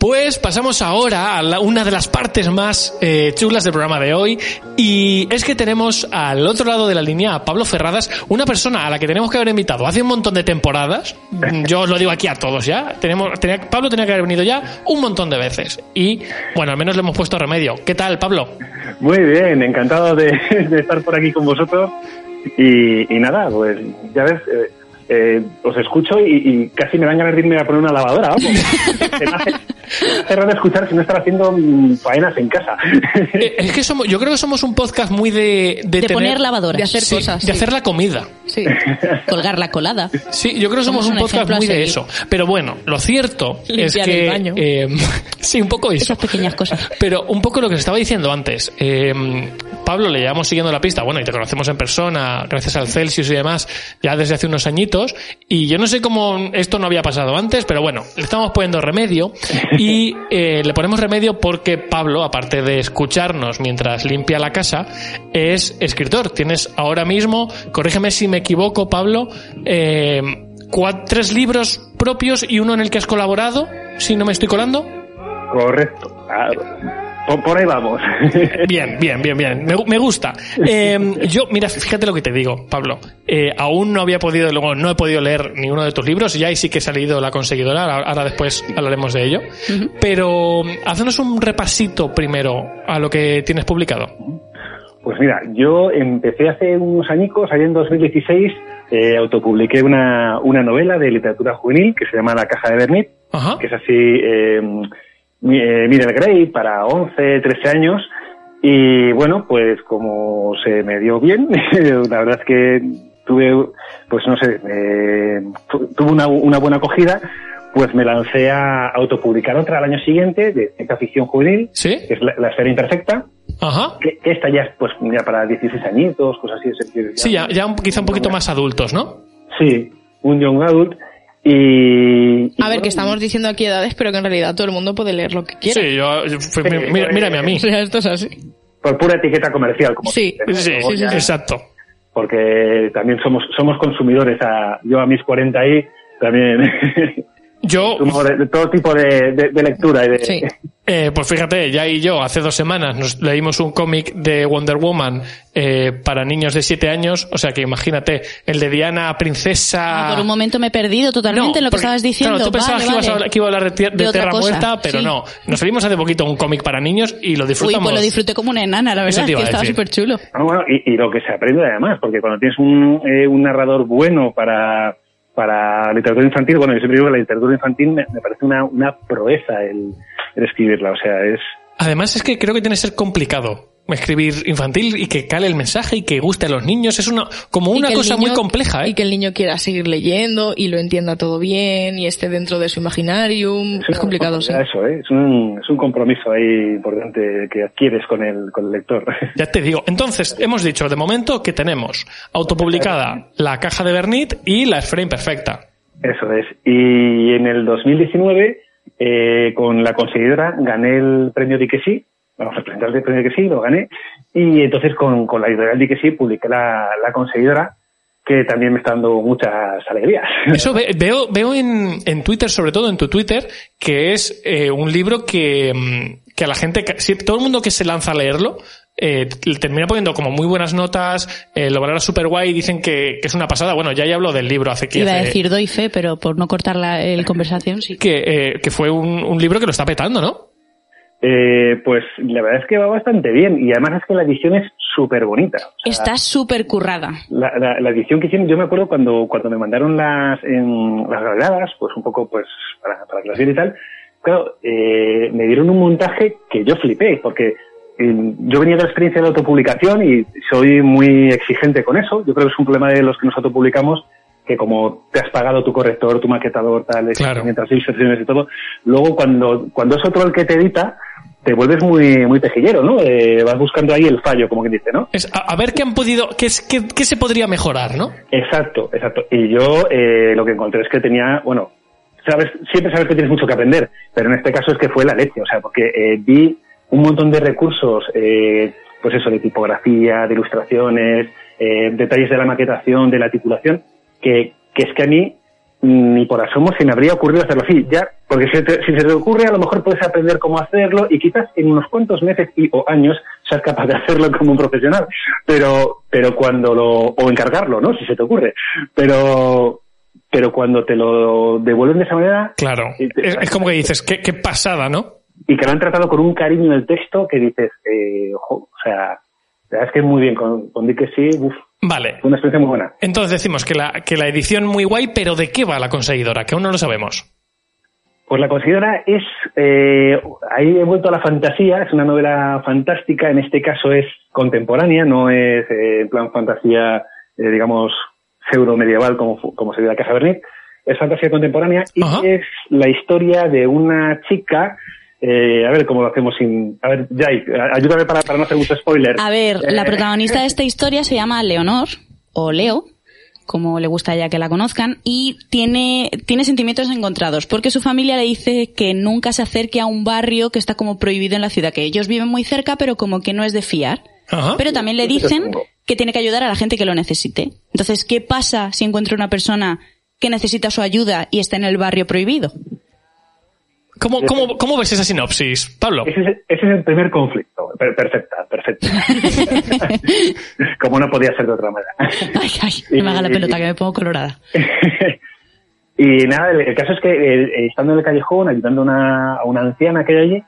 S3: Pues pasamos ahora a la- una de las partes más eh, chulas del programa de hoy y es que tenemos al otro lado de la línea a Pablo Ferradas, una persona a la que tenemos que haber invitado hace un montón de temporadas. Yo os lo digo aquí a todos ya. Tenemos, tenía- Pablo tenía que haber venido ya un montón de veces y bueno, al menos le hemos puesto remedio. ¿Qué tal, Pablo?
S7: Muy bien, encantado de, de estar por aquí con vosotros. Y, y nada, pues ya ves, eh, eh, os escucho y, y casi me dan ganas de irme a poner una lavadora, vamos. Se me hace, hace raro escuchar si no estar haciendo mm, faenas en casa.
S3: Eh, Es que somos, yo creo que somos un podcast muy de...
S1: De
S3: tener-
S1: poner lavadoras.
S4: de hacer
S3: Sí,
S4: cosas.
S3: de
S4: sí.
S3: hacer la comida.
S4: Sí.
S1: Colgar la colada.
S3: Sí, yo creo que somos,
S1: Somos
S3: un,
S1: un
S3: podcast muy de eso. Pero bueno, lo cierto es
S4: Limpiar
S3: que...
S4: el baño.
S3: eh, sí, un poco eso.
S1: Esas pequeñas cosas.
S3: Pero un poco lo que os estaba diciendo antes. eh, Pablo, le llevamos siguiendo la pista, bueno, y te conocemos en persona, gracias al Celsius y demás, ya desde hace unos añitos. Y yo no sé cómo esto no había pasado antes, pero bueno, le estamos poniendo remedio. Y eh, le ponemos remedio porque Pablo, aparte de escucharnos mientras limpia la casa, es escritor. Tienes ahora mismo, corrígeme si me equivoco, Pablo, eh, cua- tres libros propios y uno en el que has colaborado, si no me estoy colando.
S7: Correcto. claro. Por, por ahí vamos.
S3: Bien, bien, bien, bien. Me, me gusta. Eh, yo, mira, fíjate lo que te digo, Pablo. Eh, aún no había podido, luego no he podido leer ninguno de tus libros, ya ahí sí que he salido la conseguidora, ahora, ahora después hablaremos de ello. Pero haznos un repasito primero a lo que tienes publicado.
S7: Pues mira, yo empecé hace unos añicos, allá en 2016, eh, autopubliqué una, una novela de literatura juvenil que se llama La Caja de Bernit,
S3: Ajá.
S7: que es así, eh, Middle Grade para 11, 13 años. Y bueno, pues como se me dio bien, la verdad es que tuve, pues no sé, eh, tu- tuve una, una buena acogida, pues me lancé a autopublicar otra al año siguiente de ciencia ficción juvenil,
S3: ¿Sí?
S7: que es La, La Esfera Imperfecta,
S3: Ajá.
S7: que, que esta ya es pues ya para 16 añitos, cosas así. decir,
S3: Sí, ya, ya un- quizá un poquito más adultos, ¿no?
S7: Sí, un young adult. Y, y
S4: A ver,
S7: bueno,
S4: que estamos diciendo aquí edades, pero que en realidad todo el mundo puede leer lo que quiera.
S3: Sí, yo, yo- fue- mira- mírame a mí.
S4: O sea, esto es así.
S7: Por pura etiqueta comercial, como
S4: Sí.
S7: se dice,
S3: Sí,
S7: ¿no? Luego ya-
S3: exacto.
S7: Porque también somos somos consumidores. A, yo a mis 40 ahí también
S3: Yo,
S7: de, de todo tipo de, de- de lectura. Y de,
S4: Sí.
S3: Eh, pues fíjate, ya y yo hace dos semanas nos leímos un cómic de Wonder Woman eh, para niños de 7 años, o sea que imagínate, el de Diana Princesa...
S1: Ah, por un momento me he perdido totalmente en lo que
S3: porque,
S1: estabas diciendo.
S3: Claro, tú pensabas
S1: Vale,
S3: que, ibas a
S1: vale.
S3: hablar, que iba a hablar de, de
S1: De cosa,
S3: Muerta, pero
S1: sí.
S3: no. Nos salimos hace poquito un cómic para niños y lo
S1: Uy,
S3: disfrutamos.
S1: pues lo disfruté como una enana, la verdad, que estaba súper chulo.
S7: Ah, bueno, y, y lo que se aprende además, porque cuando tienes un, eh, un narrador bueno para, para literatura infantil, bueno, yo siempre digo que la literatura infantil me, me parece una, una proeza el, el escribirla, o sea, es...
S3: Además es que creo que tiene que ser complicado escribir infantil y que cale el mensaje y que guste a los niños. Es una como una cosa
S4: niño-
S3: muy compleja, ¿eh?
S4: Y que el niño quiera seguir leyendo y lo entienda todo bien y esté dentro de su imaginarium. Es complicado, sí.
S7: Eso, ¿eh? es, un, es un compromiso ahí importante que adquieres con el, con el lector.
S3: Ya te digo. Entonces, hemos dicho de momento que tenemos autopublicada La Caja de Bernit y La Esfera Imperfecta.
S7: Eso es. Y en el 2019, eh, con la conseguidora, gané el premio Di que sí, vamos a representar el premio que sí, lo gané. Y entonces con, con la editorial Di que sí publiqué la, la conseguidora, que también me está dando muchas alegrías.
S3: Eso ve- veo, veo en, en Twitter, sobre todo en tu Twitter, que es eh, un libro que, mm, que a la gente, si- todo el mundo que se lanza a leerlo, eh, le termina poniendo como muy buenas notas, eh, lo valora súper guay y dicen que, que es una pasada. Bueno, ya ya hablo del libro hace que
S1: Iba a decir doy fe, pero por no cortar la el conversación, sí.
S3: que, eh, que fue un, un libro que lo está petando, ¿no?
S7: Eh, pues la verdad es que va bastante bien y además es que la edición es súper bonita. O sea,
S1: Está súper currada.
S7: La, la, la edición que hicieron, yo me acuerdo cuando, cuando me mandaron las, en, las grabadas, pues un poco pues para, para clase y tal, claro, eh, me dieron un montaje que yo flipé, porque eh, yo venía de la experiencia de la autopublicación y soy muy exigente con eso. Yo creo que es un problema de los que nos autopublicamos, que como te has pagado tu corrector, tu maquetador, tal,
S3: Claro.
S7: mientras ilustraciones y todo, luego cuando, cuando es otro el que te edita, te vuelves muy, muy pejillero, ¿no? Eh, vas buscando ahí el fallo, como quien dice, ¿no?
S3: Es a, a ver qué han podido, qué, es, qué, qué se podría mejorar, ¿no?
S7: Exacto, exacto. Y yo eh, lo que encontré es que tenía, bueno, sabes, siempre sabes que tienes mucho que aprender, pero en este caso es que fue la leche, o sea, porque eh, vi un montón de recursos, eh, pues eso, de tipografía, de ilustraciones, eh, detalles de la maquetación, de la titulación, que, que es que a mí ni por asomo se me habría ocurrido hacerlo así. Ya, porque si, te- si se te ocurre, a lo mejor puedes aprender cómo hacerlo y quizás en unos cuantos meses y o años seas capaz de hacerlo como un profesional. Pero, pero cuando lo, o encargarlo, ¿no? Si se te ocurre. Pero, pero cuando te lo devuelven de esa manera,
S3: Claro.
S7: Te-
S3: Es, es como que dices, qué, qué pasada, ¿no?
S7: y que lo han tratado con un cariño el texto que dices, eh, ojo, o sea, la verdad es que muy bien, con, con Di que sí, uf,
S3: Vale.
S7: fue una experiencia muy buena.
S3: Entonces decimos que la, que la edición muy guay, pero ¿de qué va la conseguidora? Que aún no lo sabemos.
S7: Pues la conseguidora es, eh, ahí he vuelto a la fantasía, es una novela fantástica, en este caso es contemporánea, no es eh, en plan fantasía, eh, digamos, pseudo medieval como, como sería la Casa Bernit, es fantasía contemporánea y es la historia de una chica, eh, a ver cómo lo hacemos sin, a ver, Jai, ayúdame para, para no hacer mucho spoiler.
S1: A ver, la
S7: Eh,
S1: protagonista de esta historia se llama Leonor, o Leo, como le gusta a ella que la conozcan, y tiene, tiene sentimientos encontrados, porque su familia le dice que nunca se acerque a un barrio que está como prohibido en la ciudad, que ellos viven muy cerca, pero como que no es de fiar.
S3: Ajá.
S1: Pero también le dicen que tiene que ayudar a la gente que lo necesite. Entonces, ¿qué pasa si encuentra una persona que necesita su ayuda y está en el barrio prohibido?
S3: ¿Cómo, cómo, cómo ves esa sinopsis, Pablo?
S7: Ese es, ese es el primer conflicto. Per- perfecta, perfecta. Como no podía ser de otra manera.
S1: Ay, ay, no me haga la pelota que me pongo colorada.
S7: y nada, el, el caso es que eh, estando en el callejón, ayudando a una, a una anciana que hay allí,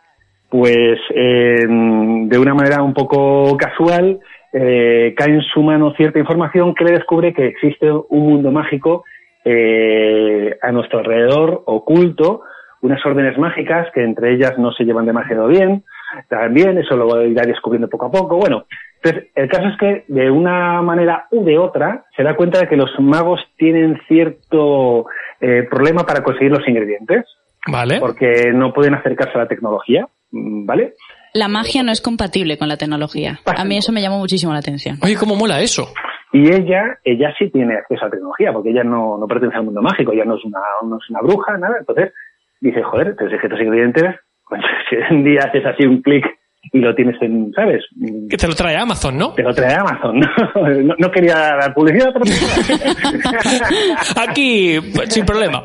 S7: pues eh, de una manera un poco casual eh, cae en su mano cierta información que le descubre que existe un mundo mágico eh, a nuestro alrededor, oculto, unas órdenes mágicas que entre ellas no se llevan demasiado bien, también eso lo irá descubriendo poco a poco. Bueno, entonces el caso es que de una manera u de otra se da cuenta de que los magos tienen cierto eh, problema para conseguir los ingredientes,
S3: Vale.
S7: porque no pueden acercarse a la tecnología, mm, ¿vale?
S1: La magia no es compatible con la tecnología. A mí eso me llamó muchísimo la atención.
S3: Oye, ¿cómo mola eso?
S7: Y ella, ella sí tiene acceso a la tecnología, porque ella no, no pertenece al mundo mágico, ella no es una, no es una bruja, nada. Entonces dice, joder, pero si es que estos ingredientes, pues, si un día haces así un clic y lo tienes en, ¿sabes? Mm,
S3: Que te lo trae Amazon, ¿no?
S7: Te lo trae Amazon. No, no quería dar publicidad, pero...
S3: Aquí, pues, sin problema.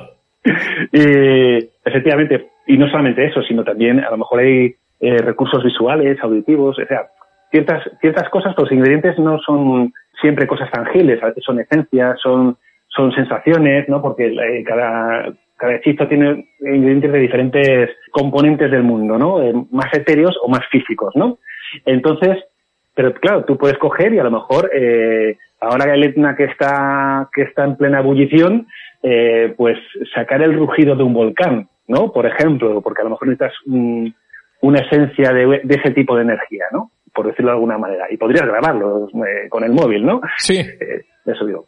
S7: efectivamente, y no solamente eso, sino también a lo mejor hay eh, recursos visuales, auditivos, o sea, ciertas, ciertas cosas, los ingredientes no son siempre cosas tangibles, a veces son esencias, son, son sensaciones, ¿no? Porque eh, cada, cada hechizo tiene ingredientes de diferentes componentes del mundo, ¿no? Eh, más etéreos o más físicos, ¿no? Entonces, pero claro, tú puedes coger y a lo mejor, eh, ahora el Etna que está, que está en plena ebullición, eh, pues sacar el rugido de un volcán, ¿no? Por ejemplo, porque a lo mejor necesitas un- una esencia de, de ese tipo de energía, ¿no? Por decirlo de alguna manera. Y podrías grabarlo eh, con el móvil, ¿no?
S3: Sí.
S7: Eh, eso digo.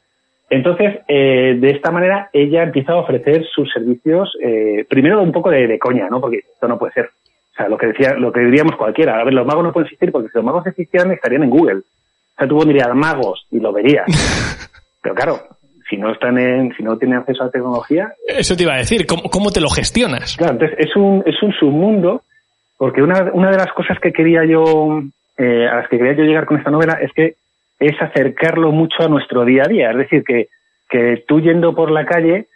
S7: Entonces, eh, de esta manera, ella empieza a ofrecer sus servicios, eh, primero un poco de, de coña, ¿no? Porque esto no puede ser. O sea, lo que decía, lo que diríamos cualquiera. A ver, los magos no pueden existir porque si los magos existieran estarían en Google. O sea, tú pondrías magos y lo verías. Pero claro, si no están en, si no tienen acceso a la tecnología,
S3: Eso te iba a decir. ¿Cómo, cómo te lo gestionas?
S7: Claro, entonces es un, es un submundo, porque una, una de las cosas que quería yo, eh, a las que quería yo llegar con esta novela es que es acercarlo mucho a nuestro día a día. Es decir, que, que tú yendo por la calle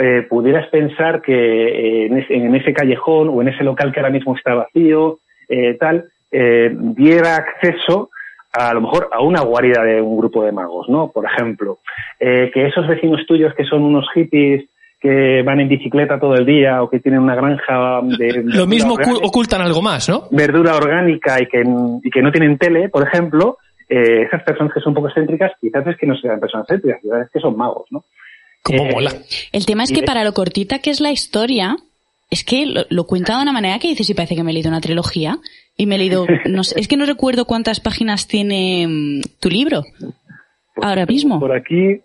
S7: eh, pudieras pensar que eh, en, ese, en ese callejón o en ese local que ahora mismo está vacío, eh, tal, eh, diera acceso a, a lo mejor a una guarida de un grupo de magos, ¿no? Por ejemplo, eh, que esos vecinos tuyos que son unos hippies que van en bicicleta todo el día o que tienen una granja de
S3: Lo mismo
S7: orgánica-
S3: ocultan algo más, ¿no?
S7: verdura orgánica y que, y que no tienen tele, por ejemplo, eh, esas personas que son un poco excéntricas, quizás es que no sean personas excéntricas, quizás es que son magos, ¿no?
S3: Como
S7: Eh,
S3: mola.
S1: El tema es que para lo cortita que es la historia, es que lo, lo cuenta de una manera que dices, y parece que me he leído una trilogía. Y me he leído, no sé, es que no recuerdo cuántas páginas tiene mm, tu libro.
S7: Pues
S1: Ahora mismo.
S7: Por aquí,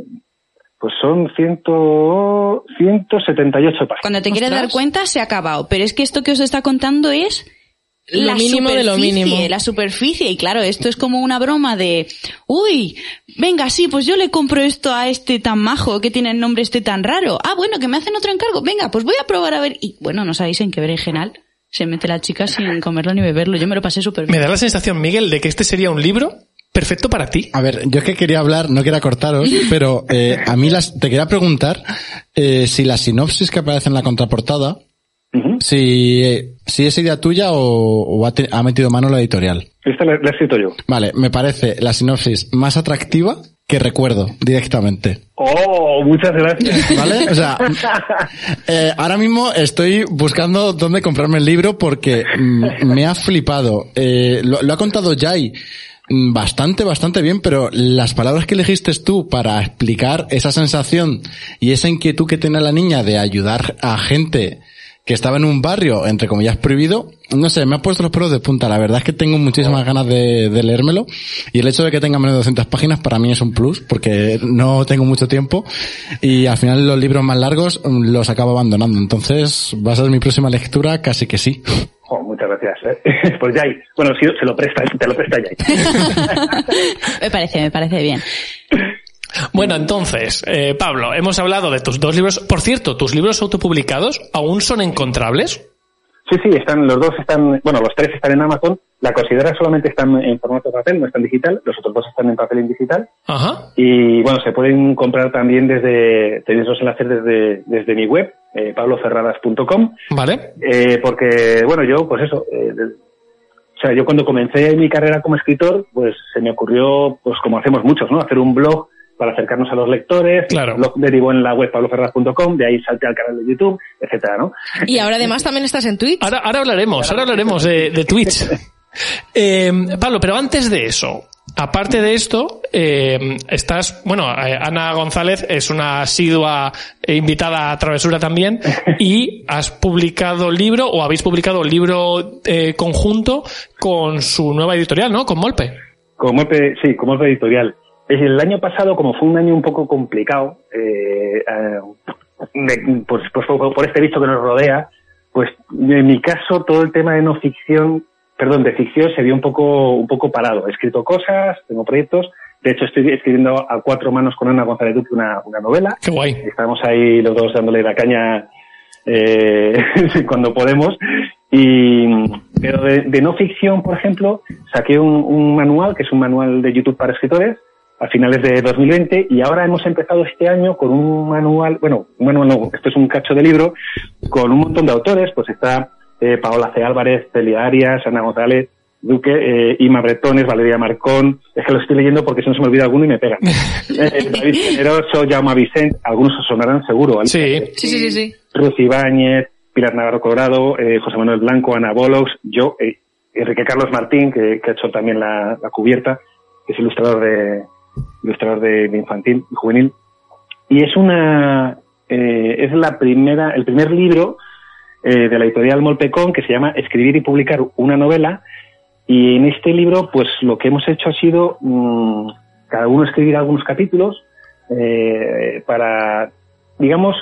S7: pues son ciento, 178 páginas.
S1: Cuando te quieres
S3: Ostras.
S1: dar cuenta, se ha acabado. Pero es que esto que os está contando es
S4: Lo
S1: la
S4: mínimo de lo
S1: superficie,
S4: mínimo.
S1: La superficie. Y claro, esto es como una broma de, uy, venga, sí, pues yo le compro esto a este tan majo que tiene el nombre este tan raro. Ah, bueno, que me hacen otro encargo. Venga, pues voy a probar a ver. Y bueno, no sabéis en qué berenjenal se mete la chica sin comerlo ni beberlo. Yo me lo pasé súper
S3: Me
S1: bien.
S3: da la sensación, Miguel, de que este sería un libro perfecto para ti.
S2: A ver, yo es que quería hablar, no quería cortaros, pero eh, a mí las, te quería preguntar eh, si la sinopsis que aparece en la contraportada, si, eh, si es idea tuya o, o ha, te- ha metido mano la editorial.
S7: Esta la, la he escrito yo.
S2: Vale, me parece la sinopsis más atractiva que recuerdo directamente.
S7: ¡Oh! Muchas gracias.
S2: ¿Vale? O sea, eh, ahora mismo estoy buscando dónde comprarme el libro porque mm, me ha flipado. Eh, lo, lo ha contado Jai mm, bastante, bastante bien, pero las palabras que elegiste tú para explicar esa sensación y esa inquietud que tiene la niña de ayudar a gente que estaba en un barrio, entre comillas, prohibido, no sé, me ha puesto los pelos de punta. La verdad es que tengo muchísimas ganas de, de leérmelo. Y el hecho de que tenga menos de 200 páginas para mí es un plus, porque no tengo mucho tiempo. Y al final los libros más largos mm, los acabo abandonando. Entonces va a ser mi próxima lectura, casi que sí.
S7: Oh, muchas gracias. eh. Pues Jai, bueno, si se lo presta, te lo presta Jai.
S1: me parece, me parece bien.
S3: Bueno, entonces, eh, Pablo, hemos hablado de tus dos libros. Por cierto, ¿tus libros autopublicados aún son encontrables?
S7: Sí, sí, están, los dos están, bueno, los tres están en Amazon. La considera solamente están en formato papel, no están digital. Los otros dos están en papel y en digital.
S3: Ajá.
S7: Y bueno, se pueden comprar también desde, tenéis los enlaces desde, desde mi web, eh, pabloferradas.com.
S3: Vale.
S7: Eh, porque, bueno, yo, pues eso, eh, o sea, yo cuando comencé mi carrera como escritor, pues se me ocurrió, pues como hacemos muchos, ¿no? Hacer un blog para acercarnos a los lectores.
S3: Claro.
S7: Blog derivó en la web pabloferraz.com, de ahí salté al canal de YouTube, etcétera, ¿no?
S4: Y ahora además también estás en Twitch.
S3: Ahora, ahora hablaremos, ahora hablaremos de, de Twitch. Eh, Pablo, pero antes de eso, aparte de esto, eh, estás, bueno, eh, Ana González es una asidua eh, invitada a Travesura también y has publicado libro o habéis publicado libro eh, conjunto con su nueva editorial, ¿no? Con Molpe.
S7: Como Molpe- sí, como Molpe editorial. El año pasado, como fue un año un poco complicado, eh, eh, pues, pues por, este bicho que nos rodea, pues en mi caso todo el tema de no ficción, perdón, de ficción se vio un poco, un poco parado. He escrito cosas, tengo proyectos. De hecho, estoy escribiendo a cuatro manos con Ana González Duque una, una novela.
S3: Qué guay.
S7: Estamos ahí los dos dándole la caña eh, cuando podemos. Y, pero de, de no ficción, por ejemplo, saqué un, un manual, que es un manual de YouTube para escritores, a finales de 2020, y ahora hemos empezado este año con un manual, bueno, un manual no, esto es un cacho de libro, con un montón de autores, pues está eh, Paola C. Álvarez, Celia Arias, Ana González, Duque, eh, Ima Bretones, Valeria Marcón, es que lo estoy leyendo porque si no se me olvida alguno y me pega. Eh, David Generoso, Jaume Vicent, algunos os sonarán seguro.
S3: Sí.
S4: Sí, sí, sí, sí.
S7: Ruth Ibáñez, Pilar Navarro Colorado, eh, José Manuel Blanco, Ana Bolos, yo, eh, Enrique Carlos Martín, que, que ha hecho también la, la cubierta, que es ilustrador de ilustrador de, infantil y juvenil. Y es una eh, es la primera el primer libro eh, de la editorial Molpecón que se llama Escribir y publicar una novela. Y en este libro, pues lo que hemos hecho ha sido mm, cada uno escribir algunos capítulos eh, para, digamos,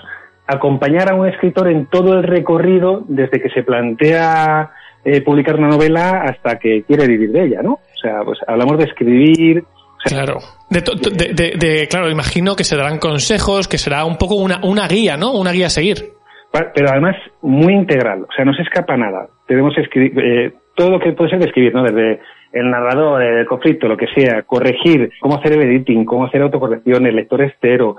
S7: acompañar a un escritor en todo el recorrido desde que se plantea eh, publicar una novela hasta que quiere vivir de ella, ¿no? O sea, pues hablamos de escribir,
S3: Claro. De, de- de- de- claro, imagino que se darán consejos, que será un poco una, una guía, ¿no? Una guía a seguir.
S7: Pero además muy integral, o sea, no se escapa nada. Tenemos escribir, eh, todo lo que puede ser de escribir, ¿no? Desde el narrador, el conflicto, lo que sea, corregir, cómo hacer el editing, cómo hacer autocorrección, el lector estero,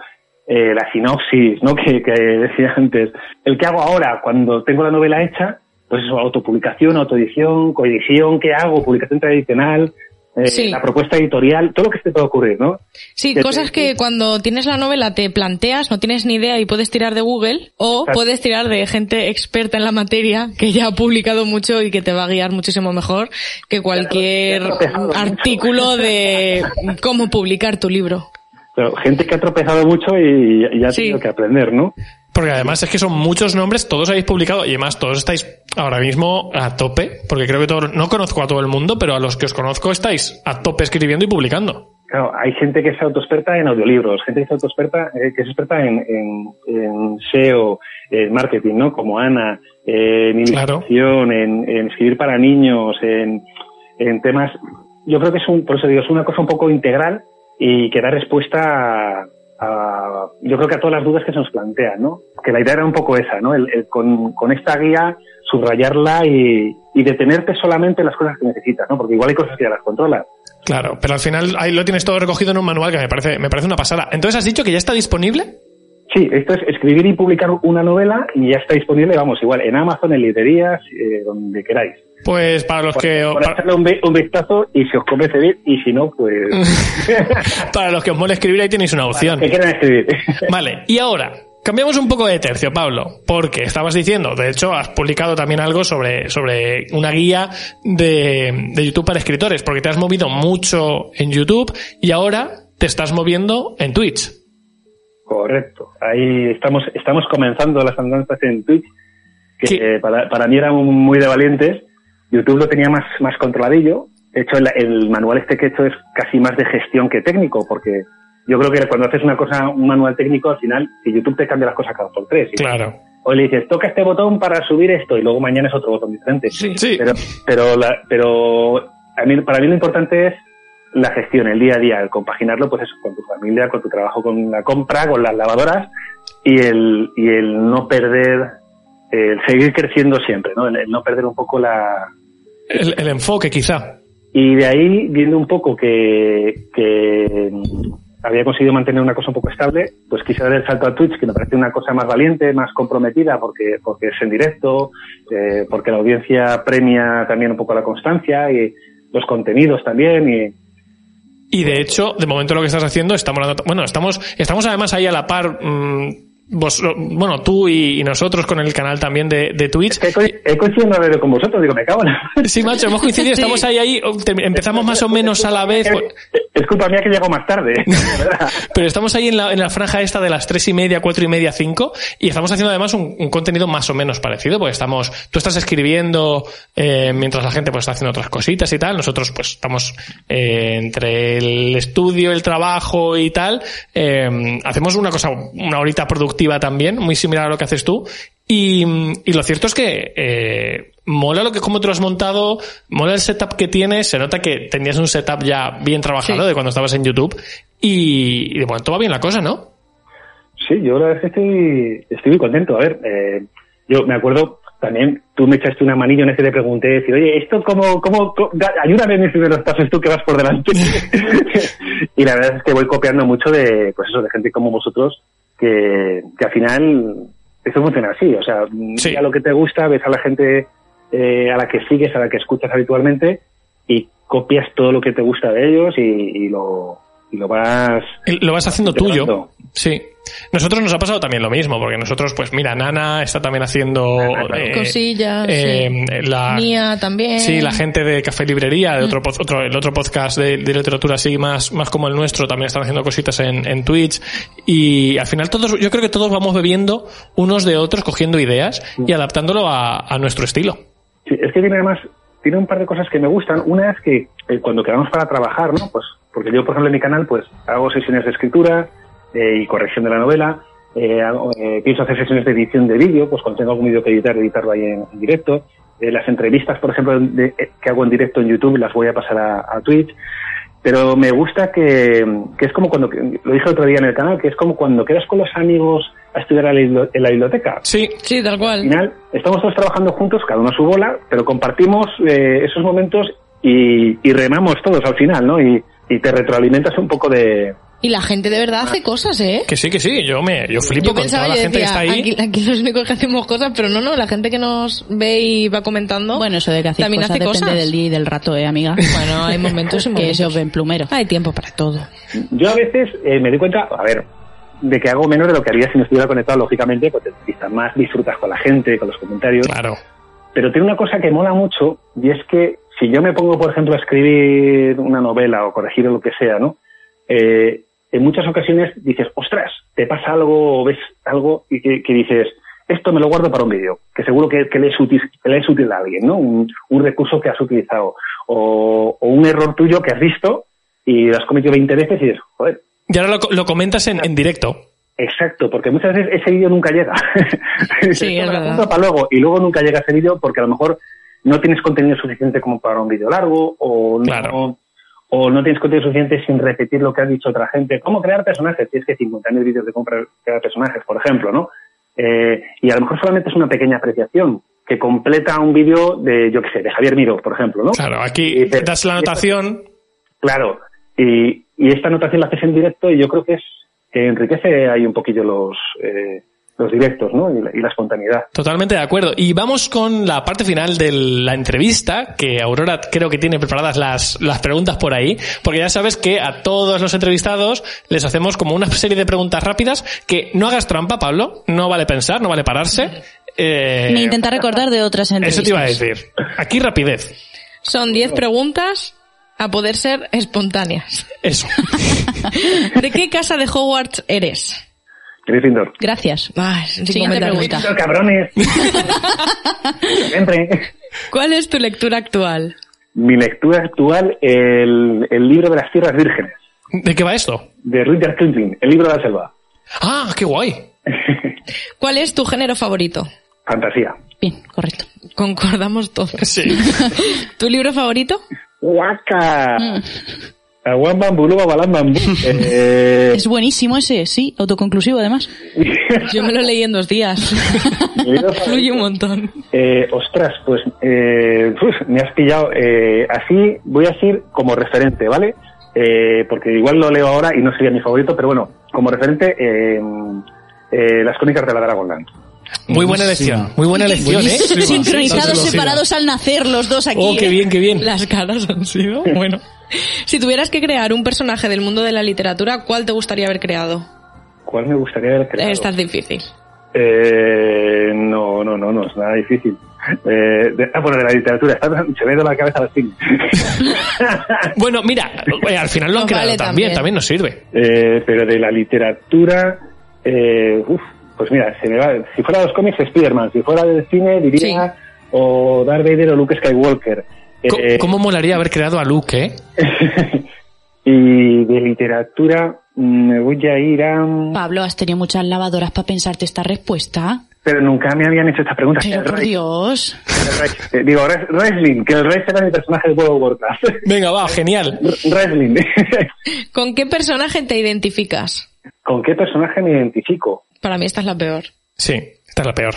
S7: eh, la sinopsis, ¿no? Que, que decía antes. El que hago ahora, cuando tengo la novela hecha, pues eso, autopublicación, autoedición, coedición, ¿qué hago? Publicación tradicional, eh,
S4: Sí.
S7: la propuesta editorial, todo lo que se puede ocurrir, ¿no?
S4: Sí, cosas que cuando tienes la novela te planteas, no tienes ni idea y puedes tirar de Google o
S7: Exacto.
S4: puedes tirar de gente experta en la materia que ya ha publicado mucho y que te va a guiar muchísimo mejor que cualquier
S7: mucho.
S4: artículo de cómo publicar tu libro.
S7: Pero gente que ha tropezado mucho y, y ha
S4: Sí.
S7: tenido que aprender, ¿no?
S3: Porque además es que son muchos nombres, todos habéis publicado y además todos estáis ahora mismo a tope, porque creo que todos, no conozco a todo el mundo, pero a los que os conozco estáis a tope escribiendo y publicando.
S7: Claro, hay gente que es autoexperta en audiolibros, gente que es autoexperta, eh, que es experta en, en, en SEO, en marketing, ¿no? Como Ana, eh, en
S3: Claro.
S7: ilustración, en, en escribir para niños, en, en temas. Yo creo que es un, por eso digo, es una cosa un poco integral y que da respuesta a, a- yo creo que a todas las dudas que se nos plantean, ¿no? Que la idea era un poco esa, ¿no? El, el con, con esta guía subrayarla y, y detenerte solamente en las cosas que necesitas, ¿no? Porque igual hay cosas que ya las controlas.
S3: Claro, pero al final ahí lo tienes todo recogido en un manual que me parece, me parece una pasada. Entonces has dicho que ya está disponible.
S7: Sí, esto es escribir y publicar una novela y ya está disponible, vamos, igual en Amazon, en librerías, eh, donde queráis.
S3: Pues para los que
S7: Por
S3: para,
S7: echarle un, un vistazo y si os convence bien y si no, pues...
S3: para los que os mole escribir ahí tenéis una opción.
S7: que quieran escribir.
S3: Vale, y ahora, cambiamos un poco de tercio, Pablo, porque estabas diciendo, de hecho, has publicado también algo sobre, sobre una guía de, de YouTube para escritores, porque te has movido mucho en YouTube y ahora te estás moviendo en Twitch.
S7: Correcto. Ahí estamos, estamos comenzando las andanzas en Twitch, que eh, para, para mí eran muy de valientes. YouTube lo tenía más, más controladillo. De hecho, el, el manual este que he hecho es casi más de gestión que técnico, porque yo creo que cuando haces una cosa, un manual técnico, al final, si YouTube te cambia las cosas cada por tres.
S3: Claro.
S7: Hoy le dices, toca este botón para subir esto, y luego mañana es otro botón diferente.
S3: Sí.
S7: Pero, pero, la- pero a mí, para mí lo importante es la gestión, el día a día, el compaginarlo, pues eso, con tu familia, con tu trabajo, con la compra, con las lavadoras, y el, y el no perder, el seguir creciendo siempre, ¿no? El, el no perder un poco la,
S3: El, el enfoque, quizá.
S7: y de ahí, viendo un poco que, que había conseguido mantener una cosa un poco estable, pues quise dar el salto a Twitch, que me parece una cosa más valiente, más comprometida, porque, porque es en directo, eh, porque la audiencia premia también un poco la constancia y los contenidos también. Y,
S3: Y de hecho, de momento lo que estás haciendo, estamos bueno, estamos, estamos además ahí a la par, mm, vos, bueno, tú y, y nosotros con el canal también de, de Twitch.
S7: he, co- he coincidido en radio con vosotros, digo, me cago en la...
S3: Sí, macho, hemos coincidido, estamos ahí, ahí, te- empezamos más o menos a la vez, pues,
S7: Es culpa mía que llego más tarde,
S3: pero estamos ahí en la, en la franja esta de las tres y media, cuatro y media, cinco, y estamos haciendo además un, un contenido más o menos parecido, porque estamos, tú estás escribiendo eh, mientras la gente pues está haciendo otras cositas y tal, nosotros pues estamos eh, entre el estudio, el trabajo y tal, eh, hacemos una cosa, una horita productiva también, muy similar a lo que haces tú, y, y lo cierto es que eh, mola lo que como te lo has montado, mola el setup que tienes, se nota que tenías un setup ya bien trabajado
S4: Sí.
S3: de cuando estabas en YouTube y, y de momento va bien la cosa, ¿no?
S7: Sí, yo la verdad es que estoy, estoy muy contento. A ver, eh, yo me acuerdo también, tú me echaste una manillo en ese que te pregunté, decir, oye, esto cómo, cómo, cómo- da- ayúdame en mis primeros pasos tú que vas por delante. y la verdad es que voy copiando mucho de, pues eso, de gente como vosotros, que, que al final eso funciona así. O sea,
S3: Sí.
S7: a lo que te gusta, ves a la gente eh, a la que sigues, a la que escuchas habitualmente y copias todo lo que te gusta de ellos y, y lo, y lo vas
S3: Lo vas haciendo tuyo. Sí. Nosotros nos ha pasado también lo mismo, porque nosotros, pues mira, Nana está también haciendo eh,
S4: Cosillas,
S3: eh, la,
S4: Mía también.
S3: Sí, la gente de Café Librería, de otro, pod- otro, el otro podcast de, de literatura así más, más como el nuestro, también están haciendo cositas en, en Twitch. Y al final todos, yo creo que todos vamos bebiendo unos de otros, cogiendo ideas y adaptándolo a, a nuestro estilo.
S7: Sí, es que tiene además, tiene un par de cosas que me gustan. Una es que eh, cuando quedamos para trabajar, ¿no? Pues, porque yo, por ejemplo, en mi canal, pues hago sesiones de escritura eh, y corrección de la novela. Eh, eh, pienso hacer sesiones de edición de vídeo, pues cuando tengo algún vídeo que editar, editarlo ahí en, en directo. Eh, las entrevistas, por ejemplo, de- eh, que hago en directo en YouTube, las voy a pasar a, a Twitch. Pero me gusta que, que es como cuando, lo dije el otro día en el canal, que es como cuando quedas con los amigos a estudiar en la biblioteca.
S3: Sí,
S4: Sí, tal
S7: Al
S4: cual.
S7: final, estamos todos trabajando juntos, cada uno a su bola, pero compartimos eh, esos momentos y, y remamos todos al final, ¿no? Y, y te retroalimentas un poco de...
S4: Y la gente de verdad hace cosas, ¿eh?
S3: que sí, que sí, yo me, yo flipo
S4: Yo
S3: con
S4: pensaba,
S3: toda la
S4: yo
S3: gente que está ahí.
S4: aquí, aquí los únicos que hacemos cosas, pero no, no, la gente que nos ve y va comentando.
S1: Bueno, eso de que
S4: También
S1: cosas
S4: hace
S1: depende
S4: cosas.
S1: del día y del rato, ¿eh, amiga?
S4: Bueno, hay momentos y
S1: que se os ven plumero.
S4: Hay tiempo para todo.
S7: Yo a veces eh, me doy cuenta, a ver, de que hago menos de lo que haría si no estuviera conectado, lógicamente, porque quizás más disfrutas con la gente, con los comentarios.
S3: Claro.
S7: Pero tiene una cosa que mola mucho y es que si yo me pongo, por ejemplo, a escribir una novela o corregir lo que sea, ¿no? Eh, en muchas ocasiones dices, ostras, te pasa algo o ves algo y que, que dices, esto me lo guardo para un vídeo, que seguro que, que le, es útil, que le es útil a alguien, ¿no? Un, un recurso que has utilizado o, o un error tuyo que has visto y lo has cometido 20 veces y dices, joder,
S3: Y ahora lo, lo comentas en, en directo.
S7: Exacto, porque muchas veces ese vídeo nunca llega.
S4: Sí, es verdad.
S7: para luego y luego nunca llega ese vídeo porque a lo mejor no tienes contenido suficiente como para un vídeo largo o no,
S3: Claro.
S7: O no tienes contenido suficiente sin repetir lo que ha dicho otra gente. ¿Cómo crear personajes? Tienes que 50.000 vídeos de cómo crear personajes, por ejemplo, ¿no? Eh, y a lo mejor solamente es una pequeña apreciación, que completa un vídeo de, yo qué sé, de Javier Miro, por ejemplo, ¿no?
S3: Claro, aquí das la anotación.
S7: Claro, y, y esta anotación la haces en directo y yo creo que es que enriquece ahí un poquillo los, eh, los directos, ¿no? Y la, y la espontaneidad.
S3: Totalmente de acuerdo. Y vamos con la parte final de la entrevista, que Aurora creo que tiene preparadas las, las preguntas por ahí, porque ya sabes que a todos los entrevistados les hacemos como una serie de preguntas rápidas, que no hagas trampa, Pablo, no vale pensar, no vale pararse. Eh,
S1: Ni intentar recordar de otras
S3: eso
S1: entrevistas.
S3: te iba a decir. Aquí rapidez.
S4: Son 10 preguntas a poder ser espontáneas.
S3: Eso.
S4: ¿De qué casa de Hogwarts eres?
S7: Gryffindor.
S1: Gracias.
S4: Ah, sin
S1: Siguiente pregunta.
S7: Gryffindor, cabrones. Siempre.
S4: ¿Cuál es tu lectura actual?
S7: Mi lectura actual, el, el libro de las tierras vírgenes,
S3: ¿De qué va esto?
S7: de Rudyard Kipling, el libro de la selva.
S3: Ah, qué guay.
S4: ¿Cuál es tu género favorito?
S7: Fantasía.
S1: Bien, correcto.
S4: Concordamos todos.
S3: Sí.
S4: ¿Tu libro favorito?
S7: ¡Guaca!
S1: Mm.
S7: Aguam bambú, luba, balam bambú. Eh,
S1: Es buenísimo ese, sí, autoconclusivo además.
S4: Yo me lo leí en dos días. Fluye un montón.
S7: Eh, ostras, pues eh, uf, me has pillado. Eh, así voy a decir como referente, ¿vale? Eh, porque igual lo leo ahora y no sería mi favorito, pero bueno, como referente, eh, eh, las crónicas de la Dragonland.
S3: Muy buena elección. Muy buena elección, ¿eh?
S1: Sincronizados, separados al nacer los dos aquí.
S3: Oh, qué
S1: ¿eh?
S3: bien, qué bien.
S4: Las caras han sido. Bueno. Si tuvieras que crear un personaje del mundo de la literatura, ¿cuál te gustaría haber creado?
S7: ¿Cuál me gustaría haber creado?
S4: Esta es difícil.
S7: Eh, no, no, no, no es nada difícil. Eh, de- ah, bueno, de la literatura. Se me ha ido la cabeza al cine.
S3: Bueno, mira, eh, al final lo han creado
S4: vale
S3: también,
S4: también.
S3: también nos sirve.
S7: Eh, pero de la literatura, eh, uf, pues mira, se me va, si fuera de los cómics, Spider-Man. Si fuera del cine, diría o Darth Vader o Luke Skywalker.
S3: Co-
S7: Eh,
S3: ¿Cómo molaría haber creado a Luke, eh?
S7: y de literatura, mm, me voy a ir a...
S1: Pablo, has tenido muchas lavadoras para pensarte esta respuesta.
S7: Pero nunca me habían hecho esta pregunta.
S1: Pero por Dios.
S7: eh, digo, Res- Wrestling, que el Rey será mi personaje de World of Warcraft.
S3: Venga, va, genial.
S7: Wrestling.
S4: ¿Con qué personaje te identificas?
S7: ¿Con qué personaje me identifico?
S4: Para mí esta es la peor.
S3: Sí, esta es la peor.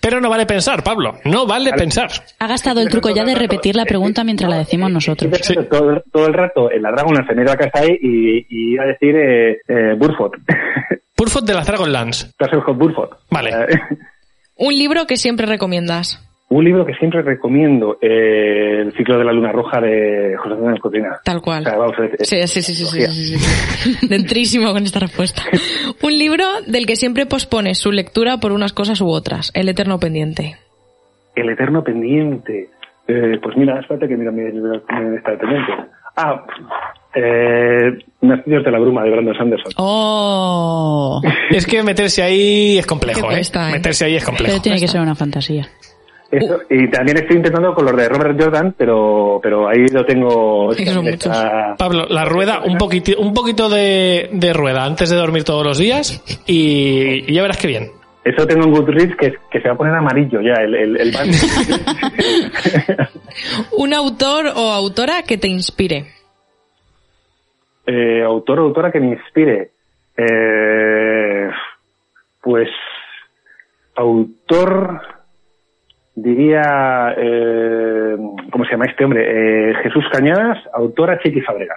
S3: Pero no vale pensar, Pablo. No vale pensar.
S1: Ha gastado el truco ya de repetir la pregunta mientras la decimos nosotros.
S7: Todo, el- todo el rato en la Dragon, en la casa ahí y, y iba a decir eh, eh, Burford.
S3: De las
S7: of Burford.
S3: Vale.
S7: Eh,
S4: Un libro que siempre recomiendas.
S7: Un libro que siempre recomiendo, eh, El ciclo de la luna roja de José Antonio Cotina.
S4: Tal cual.
S7: O sea, vamos, es-
S4: Sí, sí, sí, sí, sí, sí, sí, sí. Dentrísimo con esta respuesta. Un libro del que siempre pospones su lectura por unas cosas u otras. El eterno pendiente.
S7: El eterno pendiente. Eh, pues mira, espérate que mira mi está pendiente. Ah, eh, Nacidos de la bruma de Brandon Sanderson.
S1: Oh.
S3: Es que meterse ahí es complejo, ¿eh?
S4: cuesta, ¿eh?
S3: Meterse ahí es complejo.
S1: Pero tiene que ser una fantasía.
S7: Eso, y también estoy intentando con los de Robert Jordan, pero, pero ahí lo tengo.
S4: Sí, que son
S7: está-
S3: Pablo, la rueda, un poquito, un poquito de, de rueda antes de dormir todos los días y, y ya verás qué bien.
S7: Eso tengo en Goodreads que, que se va a poner amarillo ya, el, el, el banner.
S4: Un autor o autora que te inspire.
S7: eh, autor o autora que me inspire. Eh, pues, autor, diría, eh, ¿cómo se llama este hombre? Eh, Jesús Cañadas, autora Chiqui Fábrega,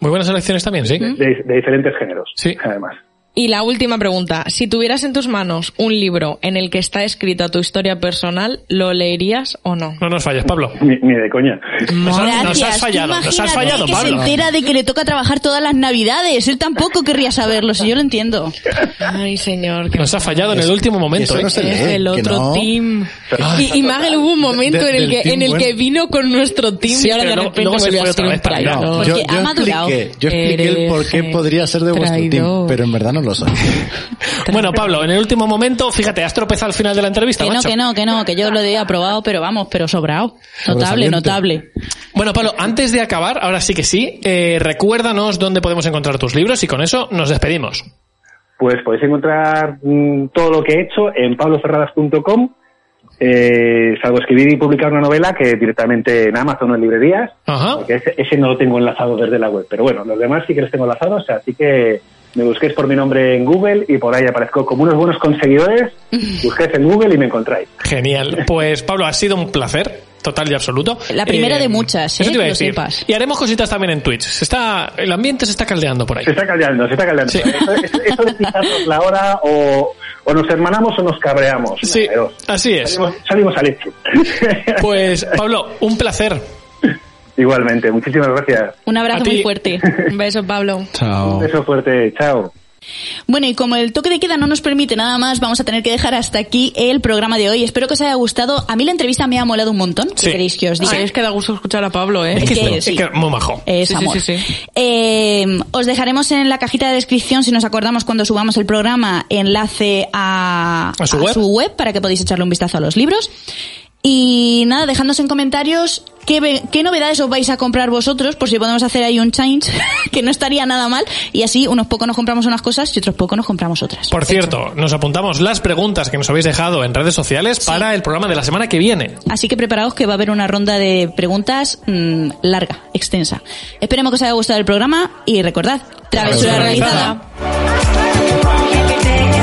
S3: Muy buenas elecciones también, ¿sí?
S7: de, de diferentes géneros,
S3: Sí.
S7: además.
S4: Y la última pregunta. Si tuvieras en tus manos un libro en el que está escrita tu historia personal, ¿lo leerías o no?
S3: No nos falles, Pablo.
S7: Ni, ni de coña.
S3: Nos, ha-
S1: Gracias.
S3: nos has fallado, nos has
S1: imagínate
S3: fallado,
S1: que
S3: Pablo.
S1: se entera de que le toca trabajar todas las navidades. Él tampoco querría saberlo, si yo lo entiendo.
S4: Ay, señor. que
S3: Nos ha fallado en el último momento,
S2: eso
S3: ¿eh?
S2: no se lee,
S4: es el otro
S2: no.
S4: team. Y, y Magel hubo un momento
S2: De-
S4: en el que, en el
S2: bueno.
S4: que vino con nuestro team
S3: Sí,
S4: y ahora de repente
S3: luego se fue otra vez para
S4: traidor.
S1: Porque
S2: yo, yo
S1: ha madurado.
S2: expliqué, yo expliqué el por qué podría ser de vuestro team, pero en verdad no lo soy.
S3: Bueno, Pablo, en el último momento, fíjate, has tropezado al final de la entrevista,
S1: Que no,
S3: macho.
S1: que no, que no, que yo lo he aprobado, pero vamos, pero sobrado. Notable, notable.
S3: Bueno, Pablo, antes de acabar, ahora sí que sí, eh, recuérdanos dónde podemos encontrar tus libros y con eso nos despedimos.
S7: Pues podéis encontrar mm, todo lo que he hecho en pabloferradas.com, eh, salvo escribir y publicar una novela que directamente en Amazon o en librerías,
S3: Ajá.
S7: porque ese, ese no lo tengo enlazado desde la web. Pero bueno, los demás sí que los tengo enlazados, así que me busquéis por mi nombre en Google y por ahí aparezco como unos buenos conseguidores. Busquéis en Google y me encontráis.
S3: Genial. Pues Pablo, ha sido un placer. Total y absoluto.
S1: La primera de muchas, ¿eh?
S3: Eso te iba a decir. Y haremos cositas también en Twitch. Se está, el ambiente se está caldeando por ahí.
S7: Se está caldeando, se está caldeando.
S3: Sí.
S7: Eso, eso- eso de pisarnos la hora o, o nos hermanamos o nos cabreamos.
S3: Sí, así es.
S7: Salimos, salimos al hecho.
S3: Pues Pablo, un placer.
S7: Igualmente, muchísimas gracias.
S1: Un abrazo muy fuerte.
S4: Un beso, Pablo.
S2: Chao.
S7: Un beso fuerte, chao.
S1: Bueno, y como el toque de queda no nos permite nada más, vamos a tener que dejar hasta aquí el programa de hoy. Espero que os haya gustado. A mí la entrevista me ha molado un montón. ¿Qué
S3: Sí.
S1: queréis que os diga?
S4: Sí, es que da gusto escuchar a Pablo, ¿eh?
S1: Es
S3: Es
S1: que sí.
S3: es que muy majo.
S1: Es
S4: Sí, sí,
S1: amor.
S4: sí, sí.
S1: Eh, os dejaremos en la cajita de descripción, si nos acordamos cuando subamos el programa, enlace a,
S3: ¿A su web?
S1: para que podáis echarle un vistazo a los libros. Y nada, dejadnos en comentarios qué, qué novedades os vais a comprar vosotros, por si podemos hacer ahí un change, que no estaría nada mal. Y así unos pocos nos compramos unas cosas y otros pocos nos compramos otras.
S3: Por cierto, nos apuntamos las preguntas que nos habéis dejado en redes sociales para el programa de la semana que viene.
S1: Así que preparaos que va a haber una ronda de preguntas mm, larga, extensa. Esperemos que os haya gustado el programa y recordad, travesura
S3: Travesura
S1: realizada.
S3: realizada.